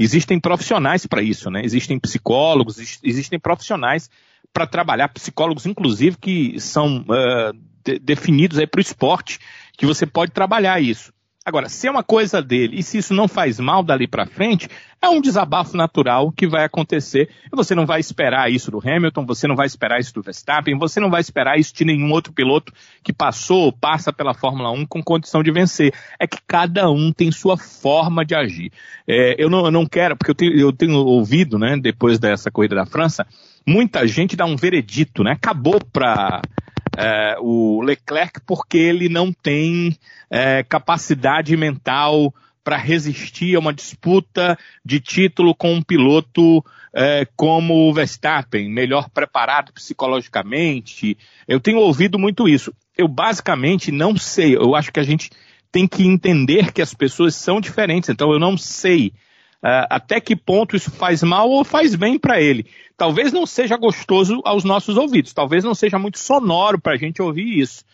Existem profissionais para isso, né? Existem psicólogos, existem profissionais para trabalhar, psicólogos inclusive que são uh, de, definidos aí para o esporte, que você pode trabalhar isso. Agora, se é uma coisa dele e se isso não faz mal dali para frente, é um desabafo natural que vai acontecer. Você não vai esperar isso do Hamilton, você não vai esperar isso do Verstappen, você não vai esperar isso de nenhum outro piloto que passou ou passa pela Fórmula 1 com condição de vencer. É que cada um tem sua forma de agir. É, eu, não, eu, não, quero, porque eu tenho, eu tenho ouvido, né, depois dessa corrida da França, muita gente dá um veredito, né? Acabou para é, o Leclerc porque ele não tem é, capacidade mental para resistir a uma disputa de título com um piloto é, como o Verstappen, melhor preparado psicologicamente. Eu tenho ouvido muito isso. Eu basicamente não sei. Eu acho que a gente tem que entender que as pessoas são diferentes. Então eu não sei Uh, até que ponto isso faz mal ou faz bem para ele. Talvez não seja gostoso aos nossos ouvidos, talvez não seja muito sonoro para a gente ouvir isso,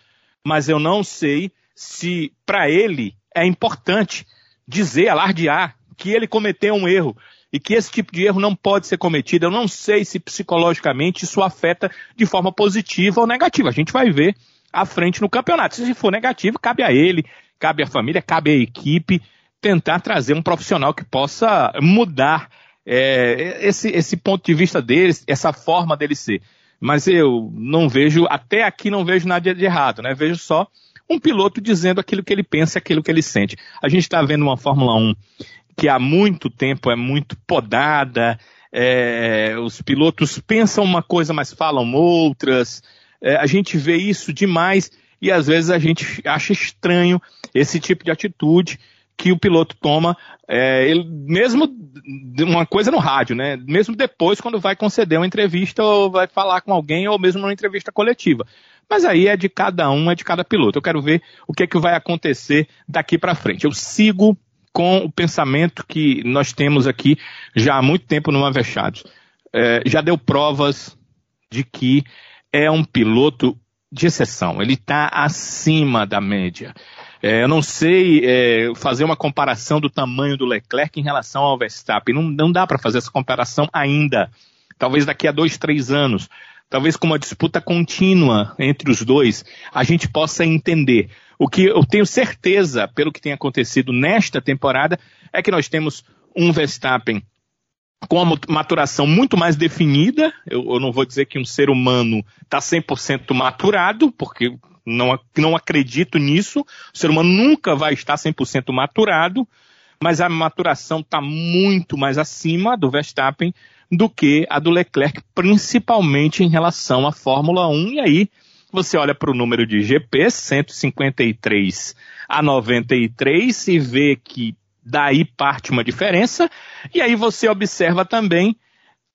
mas eu não sei se para ele é importante dizer, alardear que ele cometeu um erro e que esse tipo de erro não pode ser cometido. Eu não sei se psicologicamente isso afeta de forma positiva ou negativa. A gente vai ver à frente no campeonato. Se for negativo, cabe a ele, cabe à família, cabe à equipe tentar trazer um profissional que possa mudar é, esse, esse ponto de vista dele, essa forma dele ser. Mas eu não vejo, até aqui não vejo nada de errado, né? Vejo só um piloto dizendo aquilo que ele pensa, aquilo que ele sente. A gente está vendo uma Fórmula 1 que há muito tempo é muito podada, é, os pilotos pensam uma coisa, mas falam outras. É, a gente vê isso demais e às vezes a gente acha estranho esse tipo de atitude que o piloto toma, é, ele, mesmo uma coisa no rádio, né? Mesmo depois, quando vai conceder uma entrevista ou vai falar com alguém, ou mesmo numa entrevista coletiva. Mas aí é de cada um, é de cada piloto. Eu quero ver o que é que vai acontecer daqui para frente. Eu sigo com o pensamento que nós temos aqui já há muito tempo no Avechados. É, já deu provas de que é um piloto de exceção. Ele está acima da média. É, eu não sei é, fazer uma comparação do tamanho do Leclerc em relação ao Verstappen. Não, não dá para fazer essa comparação ainda. Talvez daqui a dois, três anos. Talvez com uma disputa contínua entre os dois, a gente possa entender. O que eu tenho certeza, pelo que tem acontecido nesta temporada, é que nós temos um Verstappen com uma maturação muito mais definida. Eu, eu não vou dizer que um ser humano está 100% maturado, porque não, não acredito nisso. O ser humano nunca vai estar 100% maturado, mas a maturação está muito mais acima do Verstappen do que a do Leclerc, principalmente em relação à Fórmula 1. E aí você olha para o número de GP, 153 a 93, e vê que daí parte uma diferença. E aí você observa também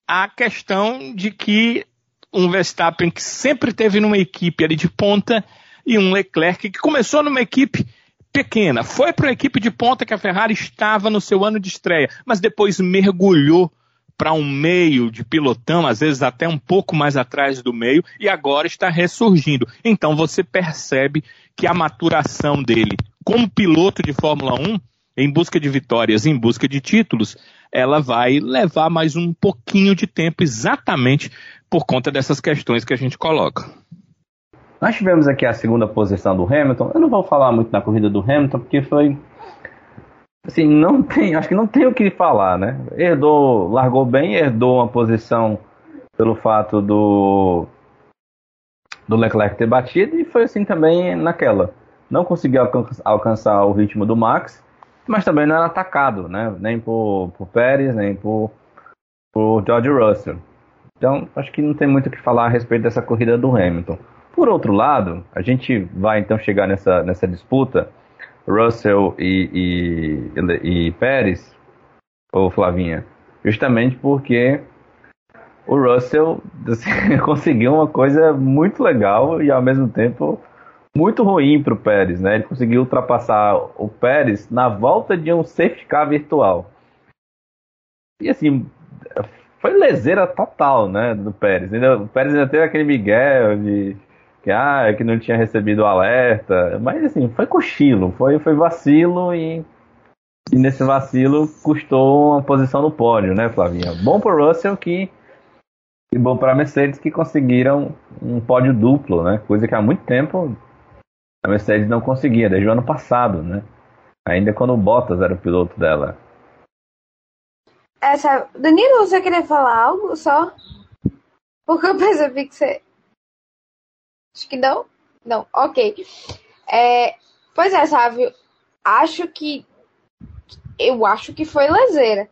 a questão de que um Verstappen que sempre teve numa equipe ali de ponta e um Leclerc que começou numa equipe pequena, foi para uma equipe de ponta que a Ferrari estava no seu ano de estreia, mas depois mergulhou para um meio de pilotão, às vezes até um pouco mais atrás do meio, e agora está ressurgindo. Então você percebe que a maturação dele como piloto de Fórmula 1, em busca de vitórias, em busca de títulos, ela vai levar mais um pouquinho de tempo, exatamente por conta dessas questões que a gente coloca. Nós tivemos aqui a segunda posição do Hamilton. Eu não vou falar muito na corrida do Hamilton, porque foi. Assim, não tem. Acho que não tem o que falar, né? Herdou, largou bem, herdou uma posição pelo fato do. do Leclerc ter batido, e foi assim também naquela. Não conseguiu alcançar o ritmo do Max, mas também não era atacado, né? Nem por, por Pérez, nem por, por George Russell. Então, acho que não tem muito o que falar a respeito dessa corrida do Hamilton. Por outro lado, a gente vai então chegar nessa, nessa disputa, Russell e, e, e Pérez, ou Flavinha, justamente porque o Russell assim, conseguiu uma coisa muito legal e ao mesmo tempo muito ruim para o Pérez, né? Ele conseguiu ultrapassar o Pérez na volta de um safety car virtual. E assim, foi leseira total, né, do Pérez. Ainda, o Pérez ainda teve aquele Miguel de que, ah, que não tinha recebido o alerta. Mas assim, foi cochilo, foi, foi vacilo e, e nesse vacilo custou uma posição no pódio, né, Flavinha? Bom para Russell que e bom para a Mercedes que conseguiram um pódio duplo, né? Coisa que há muito tempo a Mercedes não conseguia, desde o ano passado, né? Ainda quando o Bottas era o piloto dela. Essa... Danilo, você queria falar algo só? Porque eu percebi que você Acho que não. Não, ok. É, pois é, sabe? Acho que. Eu acho que foi leseira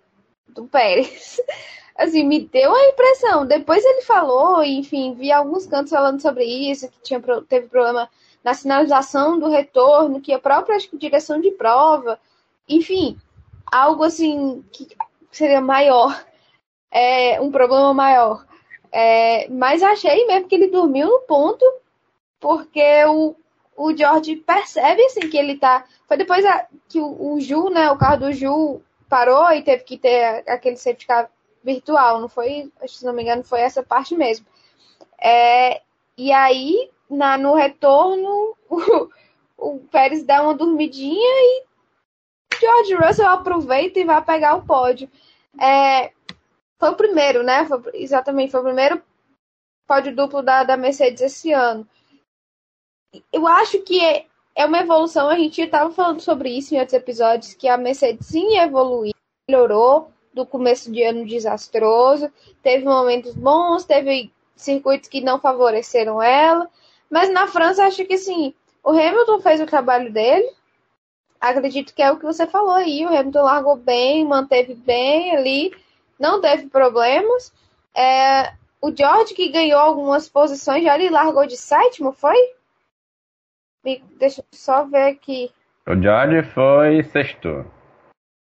do Pérez. Assim, me deu a impressão. Depois ele falou, enfim, vi alguns cantos falando sobre isso, que tinha, teve problema na sinalização do retorno, que a própria acho que, direção de prova, enfim, algo assim que seria maior, é, um problema maior. É, mas achei mesmo que ele dormiu no ponto porque o, o George percebe assim que ele tá. Foi depois a, que o, o, Ju, né? O carro do Ju parou e teve que ter aquele safety car virtual, não foi? Se não me engano, foi essa parte mesmo. É, e aí, na, no retorno, o, o Pérez dá uma dormidinha e George Russell aproveita e vai pegar o pódio. É, foi o primeiro, né? Foi, exatamente, foi o primeiro pódio duplo da, da Mercedes esse ano. Eu acho que é, é uma evolução, a gente estava falando sobre isso em outros episódios, que a Mercedes sim evoluiu, melhorou do começo de ano desastroso, teve momentos bons, teve circuitos que não favoreceram ela, mas na França acho que sim, o Hamilton fez o trabalho dele, acredito que é o que você falou aí, o Hamilton largou bem, manteve bem ali, não teve problemas. É, o George que ganhou algumas posições, já ele largou de sétimo, foi? Deixa eu só ver aqui. O George foi sexto.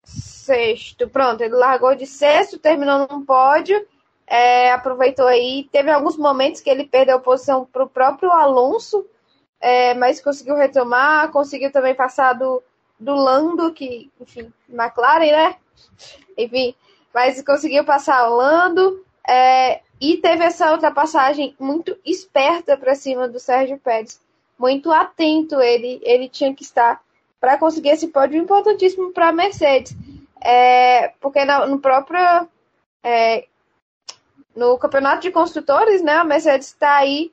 Sexto, pronto, ele largou de sexto, terminou num pódio, é, aproveitou aí. Teve alguns momentos que ele perdeu posição para o próprio Alonso, é, mas conseguiu retomar, conseguiu também passar do, do Lando, que, enfim, McLaren, né? Enfim, mas conseguiu passar o Lando é, e teve essa ultrapassagem muito esperta para cima do Sérgio Pérez. Muito atento ele, ele tinha que estar para conseguir esse pódio importantíssimo para a Mercedes. É, porque no, próprio é, no campeonato de construtores, né, a Mercedes está aí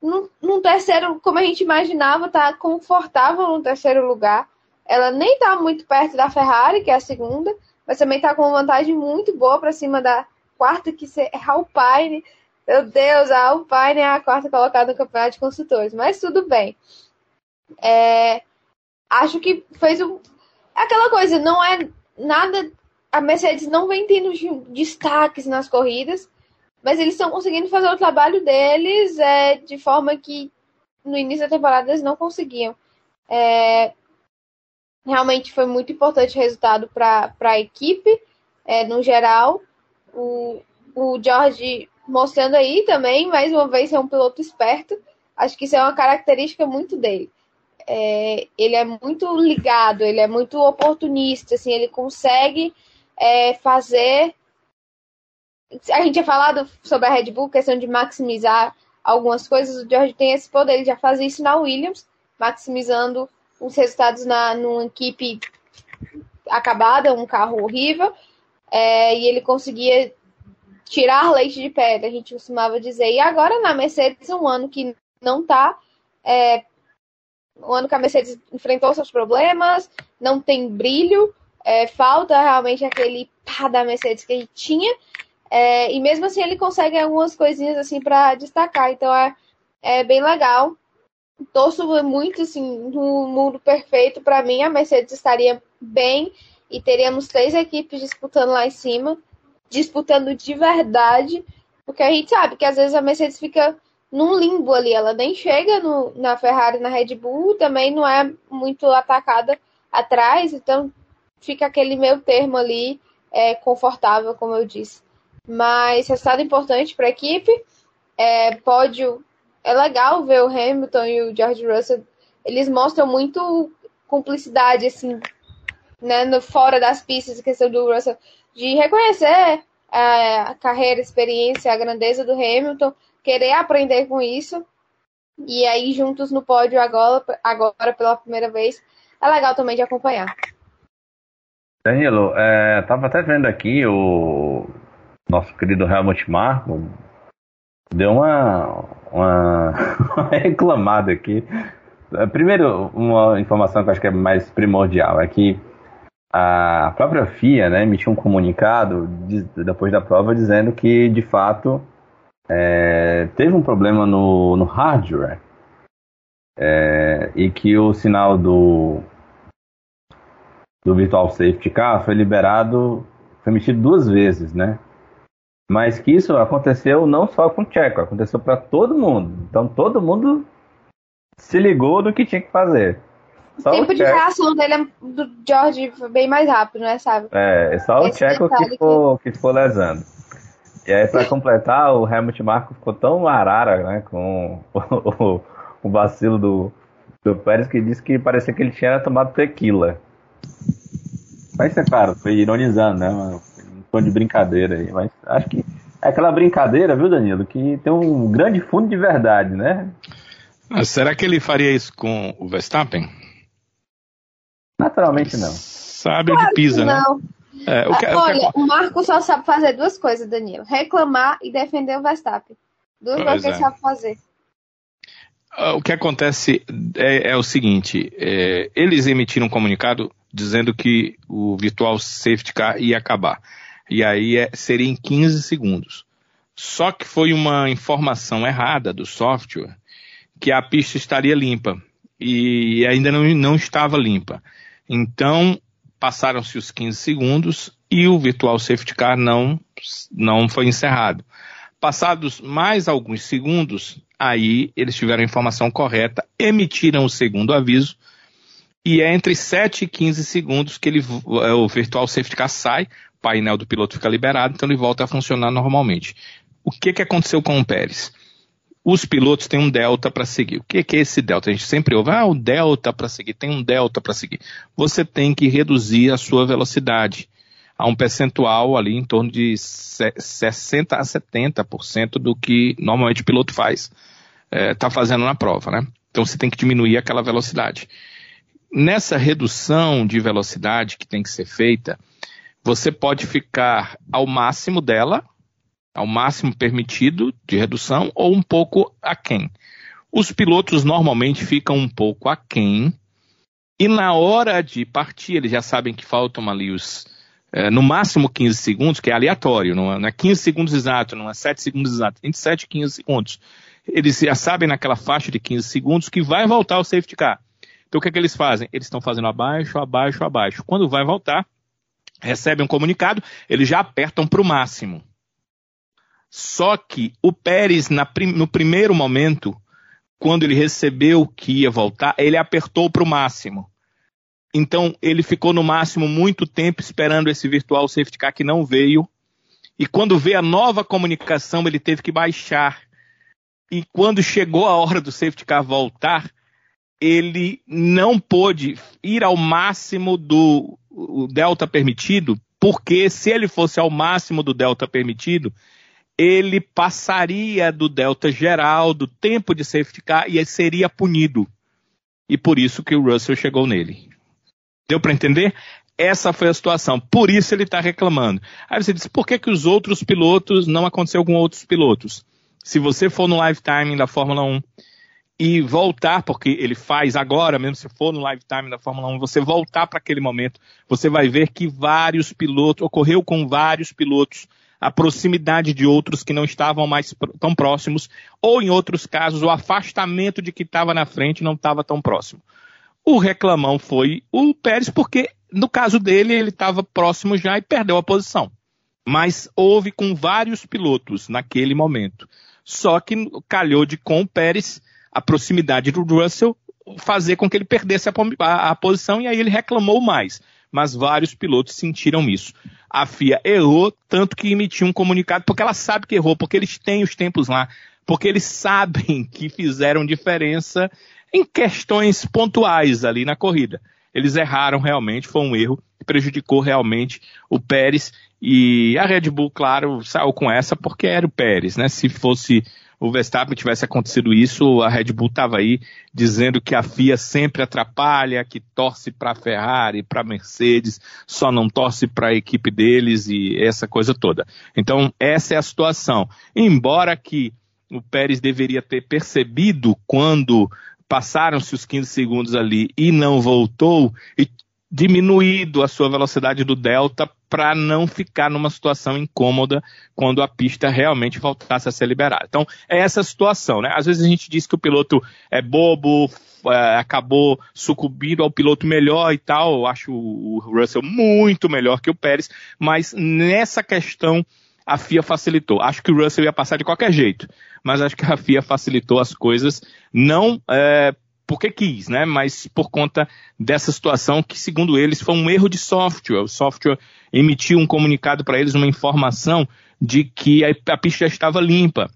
num, terceiro, como a gente imaginava, tá confortável no terceiro lugar. Ela nem está muito perto da Ferrari, que é a segunda, mas também está com uma vantagem muito boa para cima da quarta, que é Alpine. Meu Deus, a Alpine é a quarta colocada no campeonato de construtores, mas tudo bem. É, acho que fez um. Aquela coisa, não é nada. A Mercedes não vem tendo destaques nas corridas, mas eles estão conseguindo fazer o trabalho deles é, de forma que no início da temporada eles não conseguiam. É, realmente foi muito importante o resultado para a equipe, é, no geral. O, o George mostrando aí também, mais uma vez, é um piloto esperto. Acho que isso é uma característica muito dele. É, ele é muito ligado, ele é muito oportunista, assim, ele consegue é, fazer. A gente tinha falado sobre a Red Bull, questão de maximizar algumas coisas. O George tem esse poder, ele já faz isso na Williams, maximizando os resultados na numa equipe acabada, um carro horrível, é, e ele conseguia tirar leite de pedra, a gente costumava dizer. E agora na Mercedes, um ano que não tá. É, um ano que a Mercedes enfrentou seus problemas, não tem brilho, é, falta realmente aquele pá da Mercedes que ele tinha. É, e mesmo assim ele consegue algumas coisinhas assim para destacar. Então é, é bem legal torço muito, assim, no mundo perfeito, para mim a Mercedes estaria bem e teríamos três equipes disputando lá em cima, disputando de verdade, porque a gente sabe que às vezes a Mercedes fica num limbo ali, ela nem chega no, na Ferrari, na Red Bull, também não é muito atacada atrás, então fica aquele meio termo ali, é, confortável, como eu disse. Mas resultado importante para a equipe, é, pódio é legal ver o Hamilton e o George Russell. Eles mostram muito cumplicidade, assim, né, no, fora das pistas, a questão do Russell, de reconhecer é, a carreira, a experiência, a grandeza do Hamilton, querer aprender com isso. E aí, juntos no pódio agora, agora pela primeira vez, é legal também de acompanhar. Danilo, é, tava até vendo aqui o nosso querido Helmut Marko deu uma, uma, reclamada aqui. Primeiro, uma informação que eu acho que é mais primordial é que a própria FIA né, emitiu um comunicado depois da prova dizendo que, de fato, é, teve um problema no, no hardware é, e que o sinal do, do Virtual Safety Car foi liberado, foi emitido duas vezes, né? Mas que isso aconteceu não só com o Tcheco, aconteceu para todo mundo. Então todo mundo se ligou do que tinha que fazer. Só o tempo o de reação dele é do George foi bem mais rápido, né, sabe? É, só Esse o Tcheco que ficou, que ficou lesando. E aí, para completar, o Helmut Marko ficou tão arara né, com o, o, o vacilo do, do Pérez que disse que parecia que ele tinha tomado tequila. Mas, é claro, foi ironizando, né? tom de brincadeira aí, mas acho que é aquela brincadeira, viu, Danilo, que tem um grande fundo de verdade, né? Mas será que ele faria isso com o Verstappen? Naturalmente não. sabe claro o de Pisa, né? Não. É, o que, Olha, o, que... o Marco só sabe fazer duas coisas, Daniel: reclamar e defender o Verstappen. Duas coisas que ele é. sabe fazer. Ah, o que acontece é, é o seguinte: é, eles emitiram um comunicado dizendo que o Virtual Safety Car ia acabar. E aí é, seria em 15 segundos. Só que foi uma informação errada do software que a pista estaria limpa. E ainda não, não estava limpa. Então, passaram-se os 15 segundos e o Virtual Safety Car não, não foi encerrado. Passados mais alguns segundos, aí eles tiveram a informação correta, emitiram o segundo aviso, e é entre 7 e 15 segundos que ele, é, o Virtual Safety Car sai, o painel do piloto fica liberado, então ele volta a funcionar normalmente. O que, que aconteceu com o Pérez? Os pilotos têm um delta para seguir. O que, que é esse delta? A gente sempre ouve, ah, o delta para seguir, tem um delta para seguir. Você tem que reduzir a sua velocidade a um percentual ali em torno de 60 a 70% do que normalmente o piloto faz, está é, fazendo na prova, né? Então você tem que diminuir aquela velocidade. Nessa redução de velocidade que tem que ser feita, você pode ficar ao máximo dela, ao máximo permitido de redução, ou um pouco aquém. Os pilotos normalmente ficam um pouco aquém, e na hora de partir, eles já sabem que faltam ali os é, no máximo 15 segundos, que é aleatório, não é, não é 15 segundos exato, não é 7 segundos exato, 27 e 15 segundos. Eles já sabem naquela faixa de 15 segundos que vai voltar o safety car. Então o que é que eles fazem? Eles estão fazendo abaixo, abaixo, abaixo. Quando vai voltar, recebem um comunicado, eles já apertam para o máximo. Só que o Pérez, na, no primeiro momento, quando ele recebeu que ia voltar, ele apertou para o máximo. Então ele ficou no máximo muito tempo esperando esse virtual safety car que não veio. E quando veio a nova comunicação, ele teve que baixar. E quando chegou a hora do safety car voltar, ele não pôde ir ao máximo do delta permitido, porque se ele fosse ao máximo do delta permitido, ele passaria do delta geral, do tempo de safety car, e seria punido. E por isso que o Russell chegou nele. Deu para entender? Essa foi a situação. Por isso ele está reclamando. Aí você diz, por que, que os outros pilotos não aconteceu com outros pilotos? Se você for no lifetime da Fórmula 1 e voltar, porque ele faz agora, mesmo se for no lifetime da Fórmula 1, você voltar para aquele momento, você vai ver que vários pilotos, ocorreu com vários pilotos a proximidade de outros que não estavam mais tão próximos, ou em outros casos, o afastamento de que estava na frente não estava tão próximo. O reclamão foi o Pérez, porque no caso dele ele estava próximo já e perdeu a posição. Mas houve com vários pilotos naquele momento. Só que calhou de com o Pérez a proximidade do Russell fazer com que ele perdesse a, a, a posição e aí ele reclamou mais. Mas vários pilotos sentiram isso. A FIA errou, tanto que emitiu um comunicado, porque ela sabe que errou, porque eles têm os tempos lá, porque eles sabem que fizeram diferença em questões pontuais ali na corrida. Eles erraram realmente, foi um erro que prejudicou realmente o Pérez e a Red Bull, claro, saiu com essa porque era o Pérez, né? Se fosse o Verstappen tivesse acontecido isso, a Red Bull estava aí dizendo que a FIA sempre atrapalha, que torce para a Ferrari, para a Mercedes, só não torce para a equipe deles e essa coisa toda. Então, essa é a situação. Embora que o Pérez deveria ter percebido quando passaram-se os 15 segundos ali e não voltou, e diminuído a sua velocidade do delta para não ficar numa situação incômoda quando a pista realmente voltasse a ser liberada. Então, é essa situação, né? Às vezes a gente diz que o piloto é bobo, é, acabou sucumbindo ao piloto melhor e tal. Eu acho o Russell muito melhor que o Pérez, mas nessa questão a FIA facilitou. Acho que o Russell ia passar de qualquer jeito, mas acho que a FIA facilitou as coisas, não é, porque quis, né? Mas por conta dessa situação que, segundo eles, foi um erro de software. O software emitiu um comunicado para eles, uma informação de que a, a pista já estava limpa.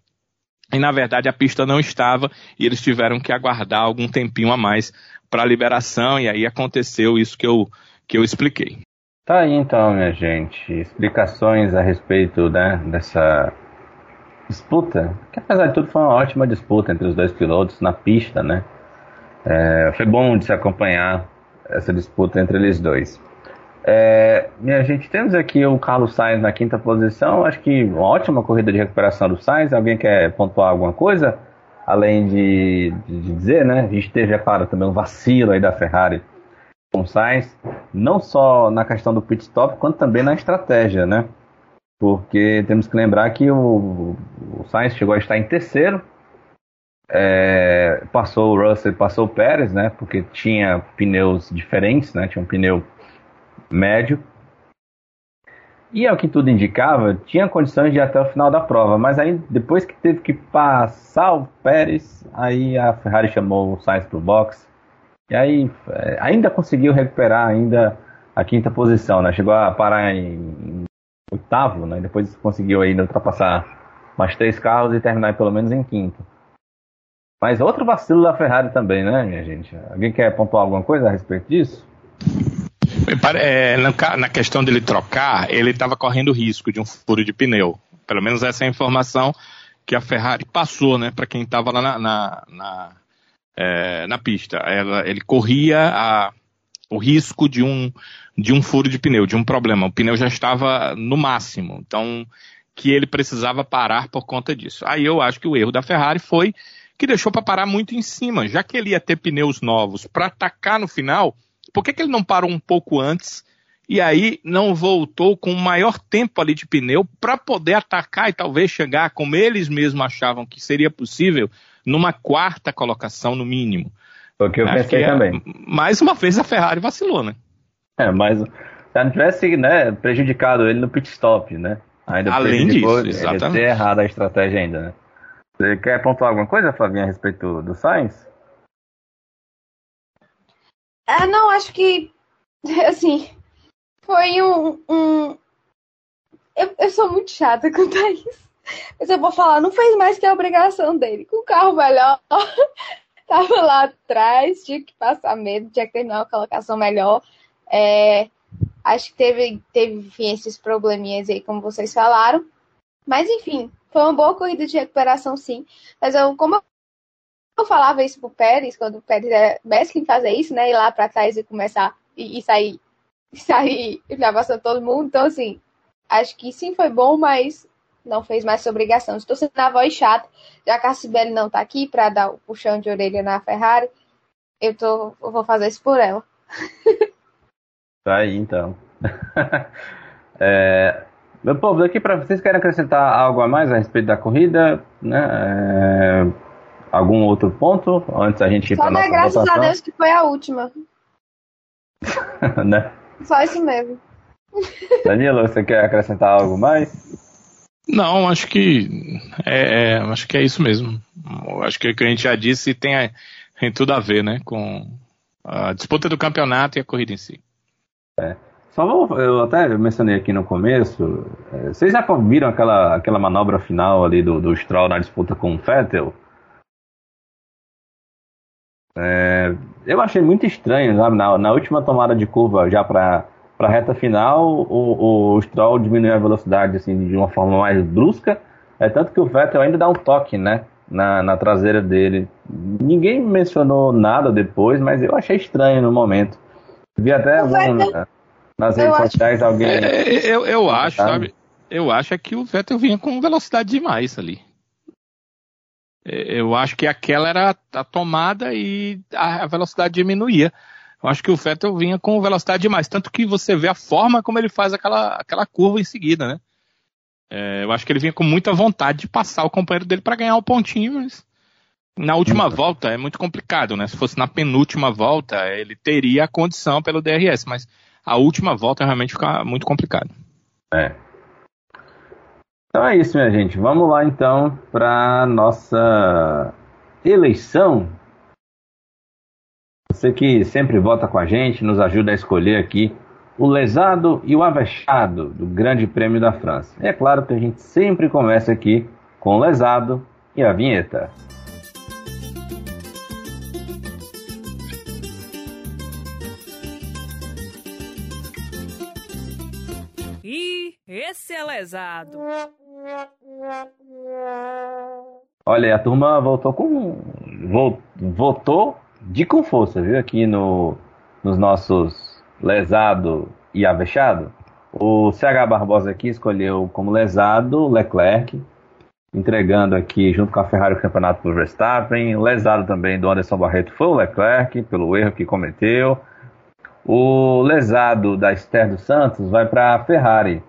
E na verdade a pista não estava e eles tiveram que aguardar algum tempinho a mais para a liberação e aí aconteceu isso que eu, que eu expliquei. Tá aí então, minha gente, explicações a respeito né, dessa disputa, que apesar de tudo foi uma ótima disputa entre os dois pilotos na pista, né? É, foi bom de se acompanhar essa disputa entre eles dois. É, minha gente, temos aqui o Carlos Sainz na quinta posição. Acho que uma ótima corrida de recuperação do Sainz. Alguém quer pontuar alguma coisa? Além de, de dizer, né? A gente teve, é claro, também um vacilo aí da Ferrari com o Sainz, não só na questão do pit stop, quanto também na estratégia, né? Porque temos que lembrar que o, o Sainz chegou a estar em terceiro, é, passou o Russell, passou o Pérez, né? Porque tinha pneus diferentes, né? Tinha um pneu médio. E ao que tudo indicava, tinha condições de ir até o final da prova, mas aí depois que teve que passar o Pérez, aí a Ferrari chamou o Sainz para o box e aí é, ainda conseguiu recuperar ainda a quinta posição, né? Chegou a parar em, em oitavo, né? Depois conseguiu ainda ultrapassar mais três carros e terminar pelo menos em quinto. Mas outro vacilo da Ferrari também, né, minha gente? Alguém quer pontuar alguma coisa a respeito disso? É, na questão dele trocar, ele estava correndo risco de um furo de pneu. Pelo menos essa é a informação que a Ferrari passou, né, para quem estava lá na, na, na, é, na pista. Ela, ele corria a, o risco de um, de um furo de pneu, de um problema. O pneu já estava no máximo, então que ele precisava parar por conta disso. Aí eu acho que o erro da Ferrari foi que deixou para parar muito em cima, já que ele ia ter pneus novos para atacar no final. Por que, que ele não parou um pouco antes e aí não voltou com maior tempo ali de pneu para poder atacar e talvez chegar, como eles mesmos achavam que seria possível, numa quarta colocação no mínimo. Foi o que eu Acho pensei que, é também. Mais uma vez a Ferrari vacilou, né? É, mas se não tivesse né, prejudicado ele no pit stop, né? Ainda Além disso, exatamente. ter errado a estratégia ainda, né? Você quer pontuar alguma coisa, Flavinha, a respeito do Sainz? Ah, não, acho que, assim, foi um. um... Eu, eu sou muito chata quanto a isso. Mas eu vou falar, não fez mais que a obrigação dele. Com o carro melhor, tava lá atrás, tinha que passar medo, tinha que terminar uma colocação melhor. É, acho que teve, teve enfim, esses probleminhas aí, como vocês falaram. Mas, enfim, foi uma boa corrida de recuperação, sim. Mas eu, como eu falava isso pro Pérez, quando o Pérez é mestre em fazer isso, né? Ir lá para trás e começar e, e sair sair passando todo mundo. Então, assim, acho que sim foi bom, mas não fez mais sua obrigação. Estou sendo a voz chata, já que a Sibeli não está aqui para dar o puxão de orelha na Ferrari, eu, tô, eu vou fazer isso por ela. Tá aí, então. é, meu povo, daqui para vocês querem acrescentar algo a mais a respeito da corrida, né? É, algum outro ponto antes a gente ir para nossa graças votação? a Deus que foi a última. né? Só isso mesmo. Danilo, você quer acrescentar algo mais? Não, acho que é, é, acho que é isso mesmo. Acho que o que a gente já disse tem, tem tudo a ver, né, com a disputa do campeonato e a corrida em si. É. Só vou, eu até mencionei aqui no começo, é, vocês já viram aquela, aquela manobra final ali do, do Stroll na disputa com o Vettel? É, eu achei muito estranho, sabe? Na, na última tomada de curva, já para a reta final, o, o Stroll diminuiu a velocidade assim, de uma forma mais brusca. É tanto que o Vettel ainda dá um toque, né? Na, na traseira dele. Ninguém mencionou nada depois, mas eu achei estranho no momento. Vi até algum, nas redes sociais alguém. É, eu, eu acho, sabe? Eu acho é que o Vettel vinha com velocidade demais ali. É, eu acho que aquela era a tomada e a velocidade diminuía. Eu acho que o Vettel vinha com velocidade demais, tanto que você vê a forma como ele faz aquela, aquela curva em seguida, né? É, eu acho que ele vinha com muita vontade de passar o companheiro dele para ganhar o pontinho, mas na última volta é muito complicado, né? Se fosse na penúltima volta, ele teria a condição pelo DRS, mas a última volta realmente fica muito complicado. É, então é isso, minha gente. Vamos lá então para nossa eleição. Você que sempre vota com a gente, nos ajuda a escolher aqui o lesado e o avexado do Grande Prêmio da França. É claro que a gente sempre começa aqui com o lesado e a vinheta. Esse é lesado. Olha, a turma voltou com. Votou de com força, viu? Aqui no, nos nossos lesado e Avechado, o CH Barbosa aqui escolheu como lesado Leclerc, entregando aqui junto com a Ferrari o campeonato o Verstappen. Lesado também do Anderson Barreto foi o Leclerc, pelo erro que cometeu. O lesado da Esther dos Santos vai para a Ferrari,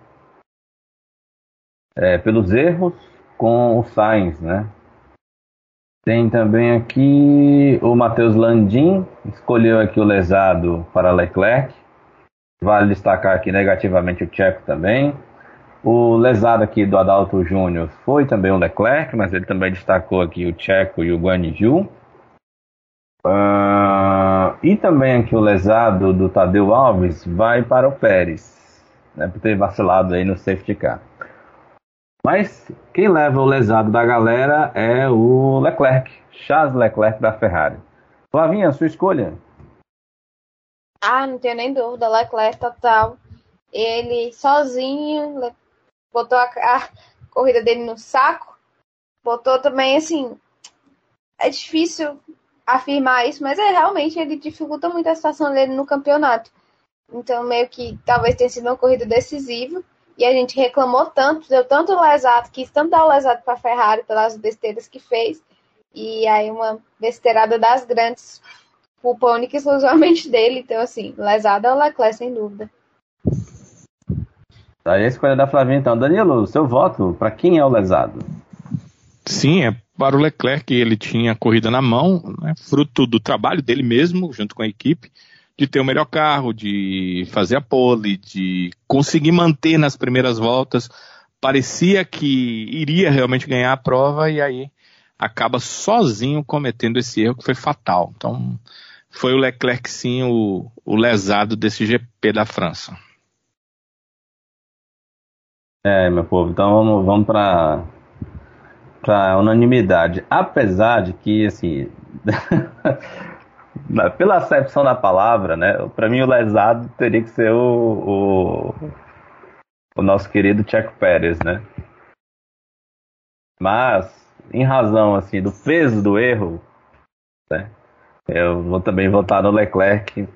é, pelos erros com o Sainz, né? Tem também aqui o Matheus Landim, escolheu aqui o lesado para Leclerc. Vale destacar aqui negativamente o Tcheco também. O lesado aqui do Adalto Júnior foi também o Leclerc, mas ele também destacou aqui o Tcheco e o Guaniju. Uh, e também aqui o lesado do Tadeu Alves vai para o Pérez, né, por ter vacilado aí no safety car. Mas quem leva o lesado da galera é o Leclerc, Charles Leclerc da Ferrari. Flavinha, sua escolha? Ah, não tenho nem dúvida, Leclerc total. Ele sozinho botou a, a corrida dele no saco, botou também assim. É difícil afirmar isso, mas é realmente ele dificulta muito a situação dele no campeonato. Então, meio que talvez tenha sido uma corrida decisiva. E a gente reclamou tanto, deu tanto lesado, quis tanto dar o lesado para a Ferrari pelas besteiras que fez. E aí uma besteirada das grandes, culpa única e exclusivamente dele. Então, assim, lesado é o Leclerc, sem dúvida. Aí a escolha da Flavinha, então. Danilo, seu voto, para quem é o lesado? Sim, é para o Leclerc, ele tinha corrida na mão, né, fruto do trabalho dele mesmo, junto com a equipe, de ter o melhor carro, de fazer a pole, de conseguir manter nas primeiras voltas. Parecia que iria realmente ganhar a prova e aí acaba sozinho cometendo esse erro que foi fatal. Então, foi o Leclerc sim o, o lesado desse GP da França. É, meu povo, então vamos, vamos para para unanimidade. Apesar de que, assim, pela acepção da palavra, né, para mim o lesado teria que ser o, o, o nosso querido Checo Pérez, né? Mas, em razão, assim, do peso do erro, né, eu vou também votar no Leclerc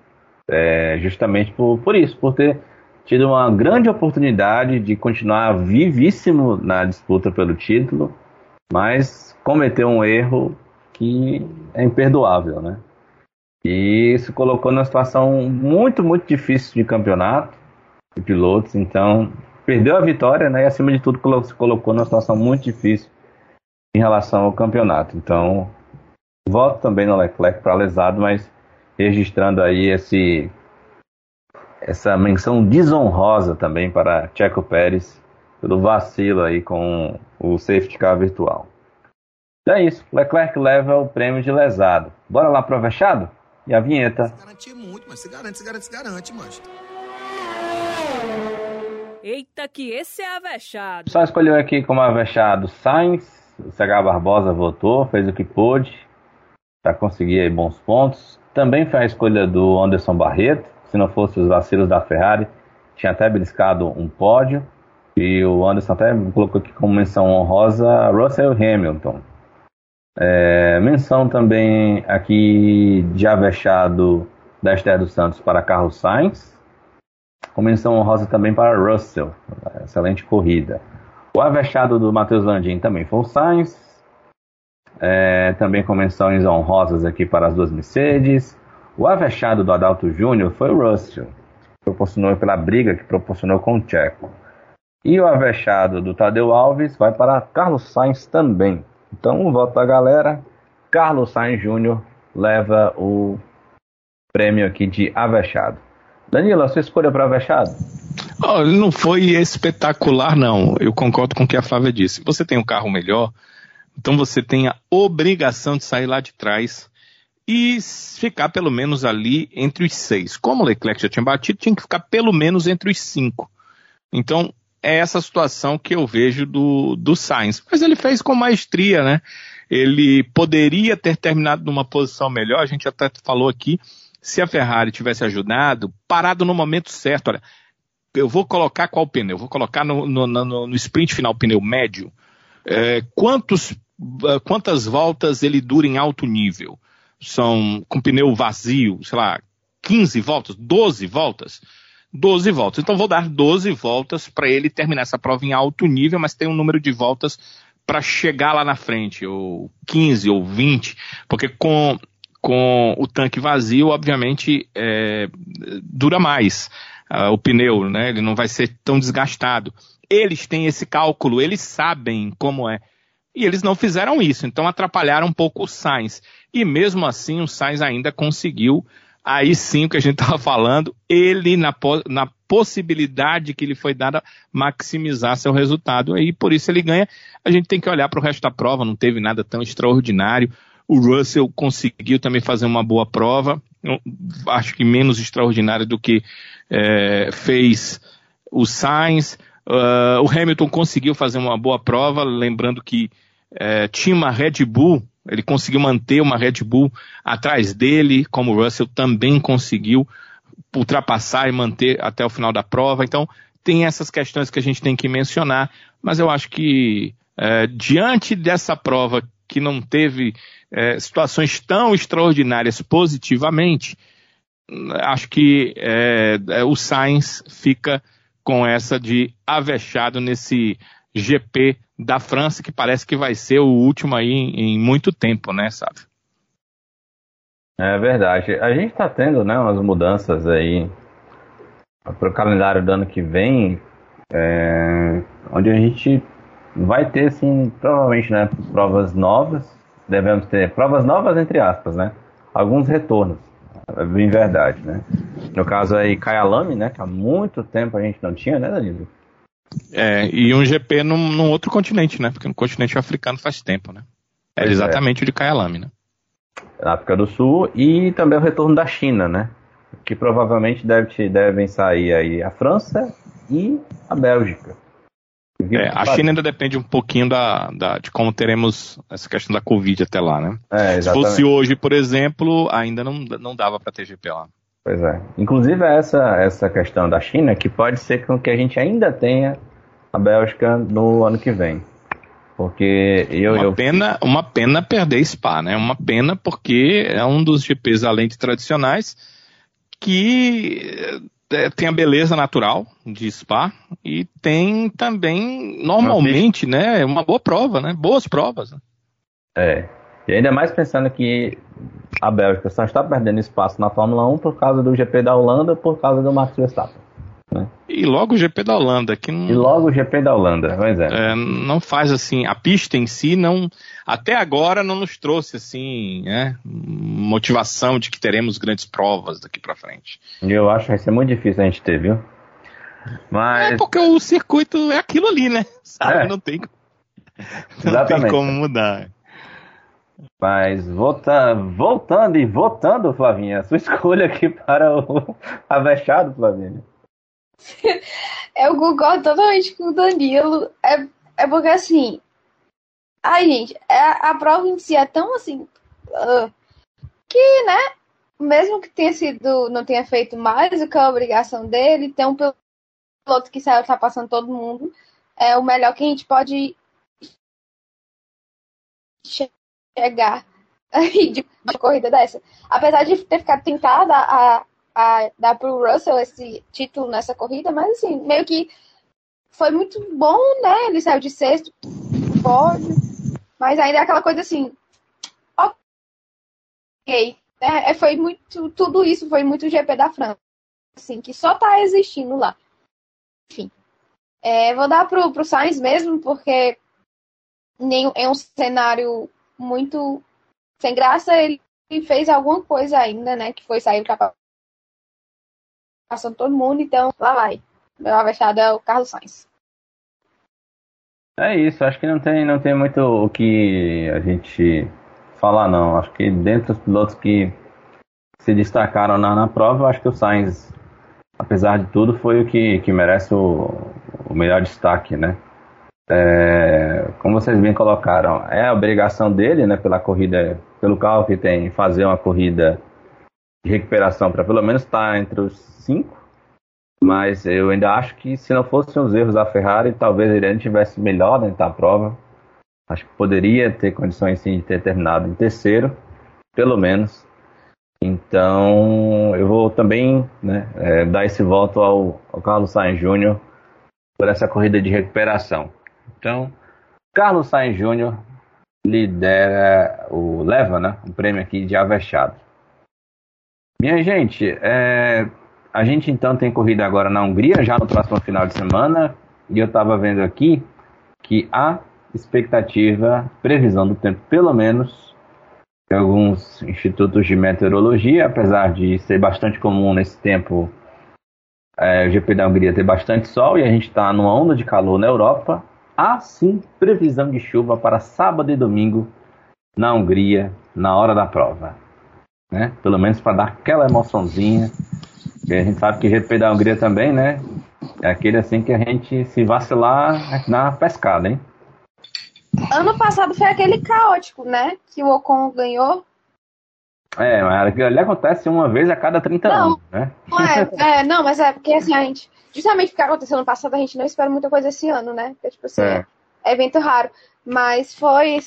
é, justamente por, por isso, por ter tido uma grande oportunidade de continuar vivíssimo na disputa pelo título, mas cometeu um erro que é imperdoável, né? E isso colocou numa situação muito, muito difícil de campeonato de pilotos, então perdeu a vitória, né? E acima de tudo se colocou numa situação muito difícil em relação ao campeonato. Então, voto também no Leclerc para lesado, mas registrando aí esse essa menção desonrosa também para Checo Pérez pelo vacilo aí com o safety car virtual. Então é isso, Leclerc leva o prêmio de lesado. Bora lá pro avexado? E a vinheta. Se garantir muito, mas se garante, se garante, se garante, mancha. Eita, que esse é avexado. Só escolheu aqui como avexado Sainz, o CH Barbosa votou, fez o que pôde para conseguir bons pontos. Também foi a escolha do Anderson Barreto, se não fosse os vacilos da Ferrari, tinha até beliscado um pódio. E o Anderson até colocou aqui como menção honrosa Russell Hamilton. É, menção também aqui de avexado da Esther dos Santos para Carlos Sainz. Com menção honrosa também para Russell. Excelente corrida. O avexado do Matheus Landim também foi o Sainz. É, também com menções honrosas aqui para as duas Mercedes. O avexado do Adalto Júnior foi o Russell. Proporcionou pela briga que proporcionou com o Checo. E o avexado do Tadeu Alves vai para Carlos Sainz também. Então, voto da galera. Carlos Sainz Júnior leva o prêmio aqui de avexado. Danilo, a sua escolha para avexado? Oh, não foi espetacular, não. Eu concordo com o que a Flávia disse. Você tem um carro melhor, então você tem a obrigação de sair lá de trás e ficar pelo menos ali entre os seis. Como o Leclerc já tinha batido, tinha que ficar pelo menos entre os cinco. Então, é essa situação que eu vejo do, do Sainz. Mas ele fez com maestria, né? Ele poderia ter terminado numa posição melhor, a gente até falou aqui, se a Ferrari tivesse ajudado, parado no momento certo. Olha, eu vou colocar qual pneu? Vou colocar no, no, no, no sprint final pneu médio. É, quantos, quantas voltas ele dura em alto nível? São com pneu vazio, sei lá, 15 voltas, 12 voltas 12 voltas. Então vou dar 12 voltas para ele terminar essa prova em alto nível, mas tem um número de voltas para chegar lá na frente, ou 15 ou 20, porque com, com o tanque vazio, obviamente, é, dura mais uh, o pneu, né? Ele não vai ser tão desgastado. Eles têm esse cálculo, eles sabem como é. E eles não fizeram isso, então atrapalharam um pouco o Sainz. E mesmo assim, o Sainz ainda conseguiu aí sim o que a gente estava falando, ele na, na possibilidade que lhe foi dada maximizar seu resultado. Aí por isso ele ganha. A gente tem que olhar para o resto da prova, não teve nada tão extraordinário. O Russell conseguiu também fazer uma boa prova, acho que menos extraordinário do que é, fez o Sainz. Uh, o Hamilton conseguiu fazer uma boa prova, lembrando que é, tinha uma Red Bull ele conseguiu manter uma Red Bull atrás dele, como o Russell também conseguiu ultrapassar e manter até o final da prova. Então, tem essas questões que a gente tem que mencionar, mas eu acho que é, diante dessa prova que não teve é, situações tão extraordinárias positivamente, acho que é, é o Sainz fica com essa de avexado nesse GP da França, que parece que vai ser o último aí em, em muito tempo, né, sabe? É verdade. A gente está tendo né, umas mudanças aí para o calendário do ano que vem, é, onde a gente vai ter, assim, provavelmente, né, provas novas. Devemos ter provas novas, entre aspas, né? Alguns retornos, em verdade, né? No caso aí, Kyalami, né? Que há muito tempo a gente não tinha, né, Danilo? É, e um GP num, num, outro continente, né? Porque no continente africano faz tempo, né? É exatamente é. o de Kyalami, né? Na África do Sul e também o retorno da China, né? Que provavelmente deve, devem sair aí a França e a Bélgica. É, a China ainda depende um pouquinho da, da, de como teremos essa questão da Covid até lá, né? É, Se fosse hoje, por exemplo, ainda não, não dava para ter GP lá. Pois é. Inclusive essa, essa questão da China que pode ser com que a gente ainda tenha a Bélgica no ano que vem. Porque eu. Uma, eu... Pena, uma pena perder Spa, né? Uma pena porque é um dos GPs, além de tradicionais, que é, tem a beleza natural de Spa e tem também, normalmente, né? Uma boa prova, né? Boas provas. Né? É. E ainda mais pensando que a Bélgica só está perdendo espaço na Fórmula 1 por causa do GP da Holanda, por causa do Max Verstappen. Né? E logo o GP da Holanda, que não, E logo o GP da Holanda, pois é. é. Não faz assim, a pista em si não, até agora não nos trouxe assim, né, motivação de que teremos grandes provas daqui para frente. Eu acho que vai ser muito difícil a gente ter, viu? Mas... É porque o circuito é aquilo ali, né? Sabe? É. Não tem, não Exatamente. tem como mudar. Mas volta, voltando e votando, Flavinha, sua escolha aqui para o Avexado, Flavinha. Eu concordo totalmente com o Danilo. É, é porque assim. Ai, gente, é, a prova em si é tão assim. Uh, que, né? Mesmo que tenha sido. Não tenha feito mais do que a obrigação dele, tem um piloto que saiu passando todo mundo. É o melhor que a gente pode chegar de uma corrida dessa. Apesar de ter ficado tentada a, a dar pro Russell esse título nessa corrida, mas assim, meio que foi muito bom, né? Ele saiu de sexto, pódio, mas ainda é aquela coisa assim, ok. É, é, foi muito, tudo isso foi muito GP da França, assim, que só tá existindo lá. Enfim. É, vou dar pro, pro Sainz mesmo, porque nem, é um cenário muito sem graça, ele fez alguma coisa ainda, né? Que foi sair passando todo mundo, então lá vai. Meu avexado é o Carlos Sainz. É isso, acho que não tem, não tem muito o que a gente falar não. Acho que dentre os pilotos que se destacaram na, na prova, acho que o Sainz, apesar de tudo, foi o que, que merece o, o melhor destaque, né? É, como vocês bem colocaram, é a obrigação dele, né, pela corrida, pelo carro que tem, fazer uma corrida de recuperação para pelo menos estar tá entre os cinco. Mas eu ainda acho que se não fossem os erros da Ferrari, talvez ele ainda tivesse melhor dentro da prova. Acho que poderia ter condições sim de ter terminado em terceiro, pelo menos. Então, eu vou também né, é, dar esse voto ao, ao Carlos Sainz Júnior por essa corrida de recuperação. Então, Carlos Sainz Júnior lidera o leva, né, o prêmio aqui de Avechado. Minha gente, é, a gente então tem corrida agora na Hungria, já no próximo final de semana, e eu estava vendo aqui que há expectativa, previsão do tempo, pelo menos, em alguns institutos de meteorologia, apesar de ser bastante comum nesse tempo é, o GP da Hungria ter bastante sol e a gente está numa onda de calor na Europa, há sim previsão de chuva para sábado e domingo na Hungria, na hora da prova. Né? Pelo menos para dar aquela emoçãozinha. Porque a gente sabe que o GP da Hungria também, né? É aquele assim que a gente se vacilar na pescada, hein? Ano passado foi aquele caótico, né? Que o Ocon ganhou. É, mas ali acontece uma vez a cada 30 Não. anos, né? Não, é, é, não, mas é porque assim, a gente. Justamente porque aconteceu ano passado, a gente não espera muita coisa esse ano, né? Porque, tipo assim, É. é evento raro. Mas foi.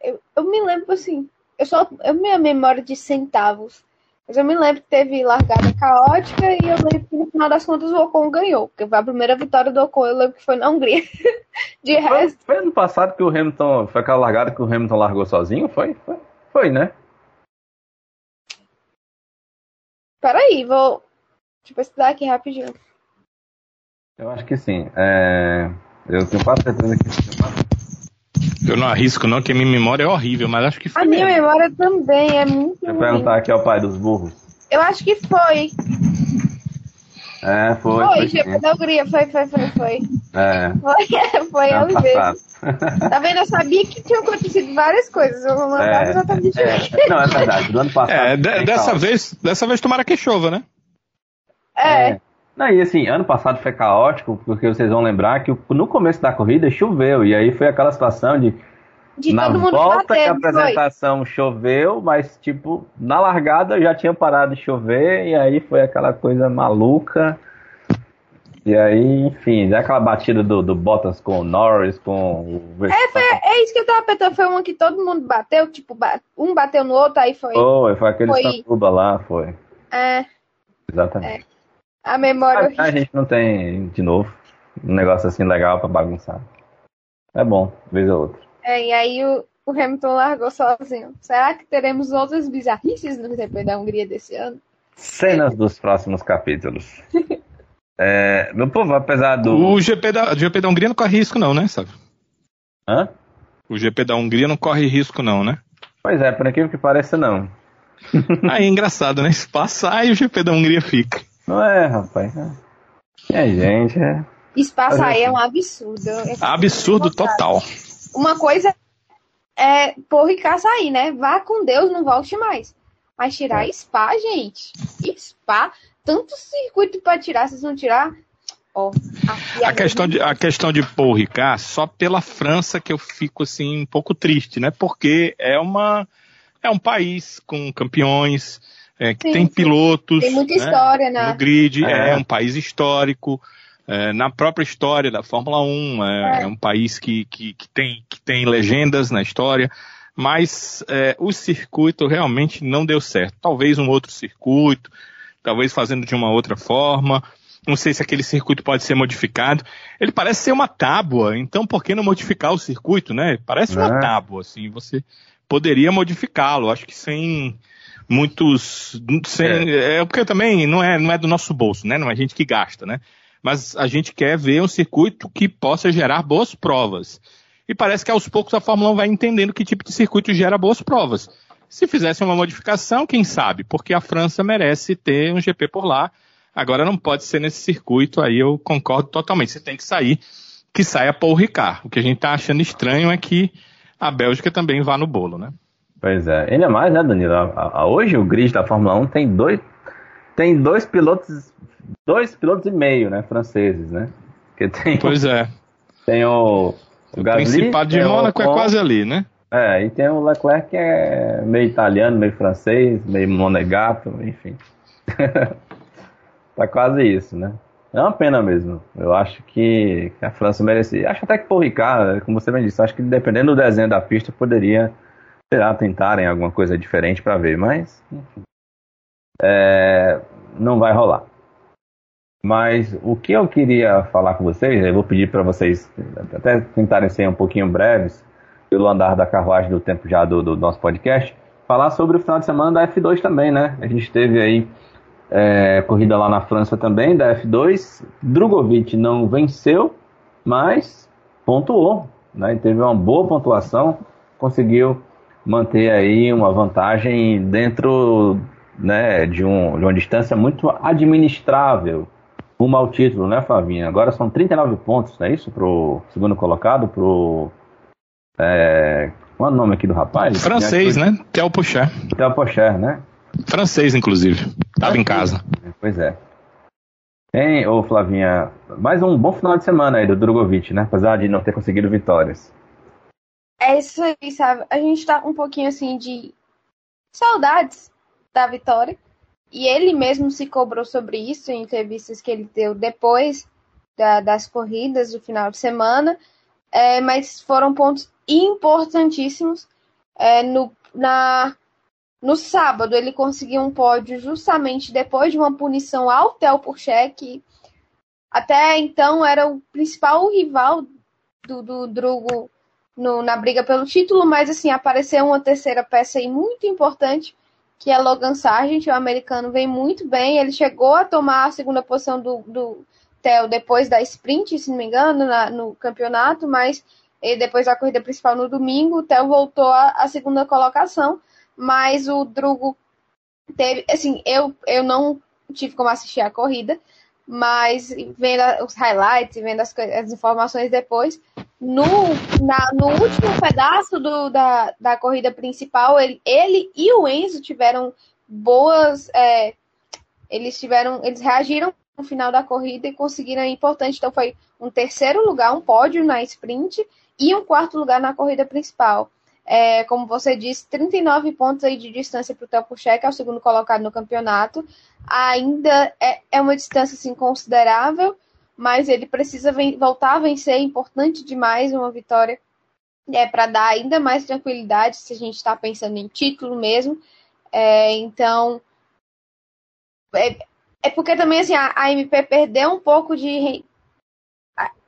Eu, eu me lembro assim. Eu só. Eu minha memória de centavos. Mas eu me lembro que teve largada caótica e eu lembro que no final das contas o Ocon ganhou. Porque foi a primeira vitória do Ocon, eu lembro que foi na Hungria. De Foi, resto. foi ano passado que o Hamilton. Foi aquela largada que o Hamilton largou sozinho? Foi? Foi, foi né? Peraí, vou. Deixa eu pesquisar aqui rapidinho. Eu acho que sim. É, Eu tenho quase certeza que. Eu não arrisco, não, que a minha memória é horrível, mas acho que foi. A minha memória também é muito Deixa eu perguntar aqui ao pai dos burros. Eu acho que foi. É, foi. Foi, foi da Hungria, foi, foi, foi, foi. É. Foi, foi ano ele mesmo. Tá vendo? Eu sabia que tinham acontecido várias coisas. Eu não lembrava É, exatamente. é, não, é verdade. Do ano passado. É, de- dessa calma. vez, dessa vez tomara que chova, né? É, Não, e assim, ano passado foi caótico, porque vocês vão lembrar que no começo da corrida choveu, e aí foi aquela situação de de na volta bater, que a não foi? apresentação choveu, mas tipo, na largada já tinha parado de chover, e aí foi aquela coisa maluca. E aí, enfim, já aquela batida do, do Bottas com o Norris, com o Verstappen. É isso que eu tava pensando. Foi uma que todo mundo bateu, tipo, um bateu no outro, aí foi. Foi, foi aquele Foi. Lá, foi. É, Exatamente. A memória. A, a gente não tem, de novo, um negócio assim legal pra bagunçar. É bom, vez ou outra. É, e aí o, o Hamilton largou sozinho. Será que teremos outras bizarrices no GP da Hungria desse ano? Cenas dos próximos capítulos. É, meu povo, apesar do. O GP da, o GP da Hungria não corre risco, não, né, sabe? Hã? O GP da Hungria não corre risco, não, né? Pois é, por incrível que pareça, não. Aí é engraçado, né? Se passar, aí o GP da Hungria fica. Não é, rapaz. É, gente, é. Espaço aí é um absurdo. Eu- Absurdo total. Uma coisa é porra e caçaí, né? Vá com Deus, não volte mais. Mas tirar spa, gente. Spa, tanto circuito pra tirar, vocês vão tirar. Ó, aqui A questão de, a questão de Paul Ricard, só pela França que eu fico assim um pouco triste, né? Porque é uma é um país com campeões, é, que Sim, tem sim. pilotos, Tem muita né, história, né? no grid, é, É. um país histórico. é, na própria história da Fórmula 1, é, É. é um país que, que, que, tem, que tem legendas na história, mas é, o circuito realmente não deu certo. Talvez um outro circuito, talvez fazendo de uma outra forma. Não sei se aquele circuito pode ser modificado. Ele parece ser uma tábua, então por que não modificar o circuito, né? Parece uma Né? tábua, assim, você poderia modificá-lo, acho que sem muitos, sem, é. porque também não é, não é do nosso bolso, né? Não é a gente que gasta, né? Mas a gente quer ver um circuito que possa gerar boas provas. E parece que aos poucos a Fórmula 1 vai entendendo que tipo de circuito gera boas provas. Se fizesse uma modificação, quem sabe? Porque a França merece ter um GP por lá. Agora não pode ser nesse circuito, aí eu concordo totalmente. Você tem que sair, que saia Paul Ricard. O que a gente tá achando estranho é que a Bélgica também vá no bolo, né? Pois é. Ainda mais, né, Danilo? A- a- hoje o grid da Fórmula 1 tem dois, tem dois pilotos, dois pilotos e meio, né, franceses, né? Porque tem, Pois é. tem o, o O Gasly, Principado de Mônaco é quase ali, né? É, e tem o Leclerc que é meio italiano, meio francês, meio monegato, enfim. tá quase isso, né? É uma pena mesmo. Eu acho que, que a França merecia. Acho até que por Ricardo, como você bem disse, acho que dependendo do desenho da pista, poderia, sei lá, tentarem alguma coisa diferente para ver, mas enfim. é, não vai rolar. Mas o que eu queria falar com vocês, eu vou pedir para vocês até tentarem ser um pouquinho breves, pelo andar da carruagem do tempo já do, do nosso podcast, falar sobre o final de semana da F2 também, né? A gente teve aí é, corrida lá na França também, da F2. Drogovic não venceu, mas pontuou, né? Teve uma boa pontuação, conseguiu manter aí uma vantagem dentro né, de, um, de uma distância muito administrável rumo ao título, né, Flavinha? Agora são 39 pontos, não é isso? Pro segundo colocado, pro. É, qual é o nome aqui do rapaz? Francês, né? Theo Pocher. Theo Pocher, né? Francês, inclusive. Tava em casa. Pois é. Hein, ô Flavinha, mais um bom final de semana aí do Drogovic, né? Apesar de não ter conseguido vitórias. É isso aí, sabe? A gente tá um pouquinho assim de saudades da vitória. E ele mesmo se cobrou sobre isso em entrevistas que ele deu depois da, das corridas do final de semana. É, mas foram pontos importantíssimos. É, no, na, no sábado, ele conseguiu um pódio justamente depois de uma punição ao Theo Pourchaire, que até então era o principal rival do, do Drugo no, na briga pelo título, mas assim, apareceu uma terceira peça aí muito importante que é Logan Sargent, o americano vem muito bem. Ele chegou a tomar a segunda posição do, do Theo depois da sprint, se não me engano, na, no campeonato, mas depois da corrida principal no domingo, o Theo voltou à segunda colocação, mas o Drugo teve, assim, eu, eu não tive como assistir a corrida, mas vendo os highlights, vendo as, as informações depois, no, na, no último pedaço do, da, da corrida principal, ele, ele e o Enzo tiveram boas. É, eles tiveram. Eles reagiram no final da corrida e conseguiram é importante. Então foi um terceiro lugar, um pódio na sprint e um quarto lugar na corrida principal. É, como você disse, 39 pontos aí de distância para o Theo que é o segundo colocado no campeonato. Ainda é, é uma distância assim, considerável, mas ele precisa voltar a vencer, é importante demais uma vitória é, para dar ainda mais tranquilidade se a gente está pensando em título mesmo. É, então, é, é, porque também assim, a, a, MP perdeu um pouco de.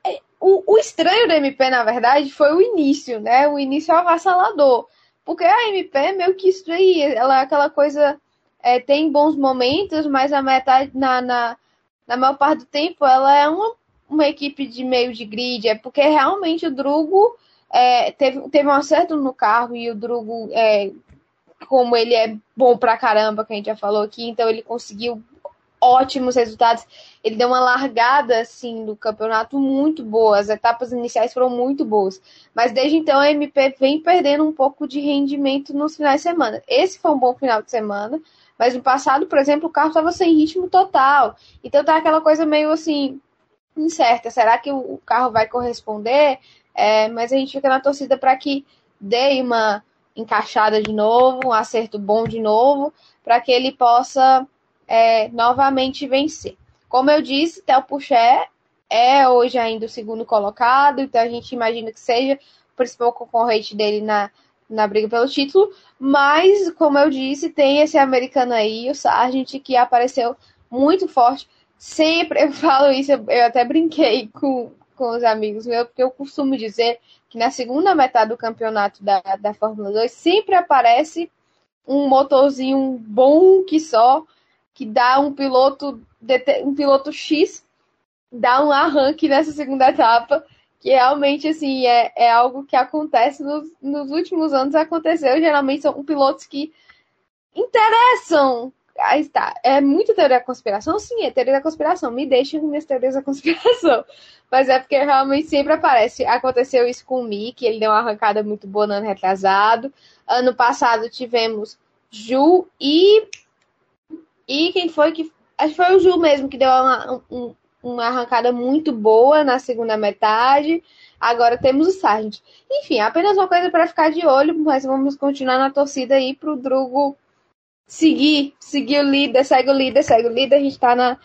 É, o, o, estranho da MP, na verdade, foi o início, né? O início é avassalador. Porque a MP é meio que isso aí, ela é aquela coisa. É, tem bons momentos, mas a metade na, na na maior parte do tempo, ela é uma, uma equipe de meio de grid, é porque realmente o Drugo é, teve, teve um acerto no carro e o Drugo, é, como ele é bom pra caramba, que a gente já falou aqui, então ele conseguiu ótimos resultados. Ele deu uma largada assim no campeonato muito boa. As etapas iniciais foram muito boas. Mas desde então a MP vem perdendo um pouco de rendimento nos finais de semana. Esse foi um bom final de semana. Mas no passado, por exemplo, o carro estava sem ritmo total. Então tá aquela coisa meio assim, incerta. Será que o carro vai corresponder? É, mas a gente fica na torcida para que dê uma encaixada de novo, um acerto bom de novo, para que ele possa é, novamente vencer. Como eu disse, Theo Pucher é hoje ainda o segundo colocado, então a gente imagina que seja o principal concorrente dele na, na briga pelo título, mas, como eu disse, tem esse americano aí, o Sargent, que apareceu muito forte. Sempre eu falo isso, eu até brinquei com, com os amigos meus, porque eu costumo dizer que na segunda metade do campeonato da, da Fórmula 2 sempre aparece um motorzinho bom que só, que dá um piloto, um piloto X, dá um arranque nessa segunda etapa que realmente assim é, é algo que acontece nos, nos últimos anos aconteceu geralmente são pilotos que interessam. Aí está é muito teoria da conspiração? Sim é teoria da conspiração. Me deixem com minhas teorias da conspiração. Mas é porque realmente sempre aparece. Aconteceu isso com o Mick ele deu uma arrancada muito boa no ano retrasado. Ano passado tivemos Ju e e quem foi que acho que foi o Ju mesmo que deu uma, um, uma arrancada muito boa na segunda metade. Agora temos o Sargent. Enfim, apenas uma coisa para ficar de olho, mas vamos continuar na torcida aí para o Drugo seguir, seguir o líder, segue o líder, segue o líder. A gente está na,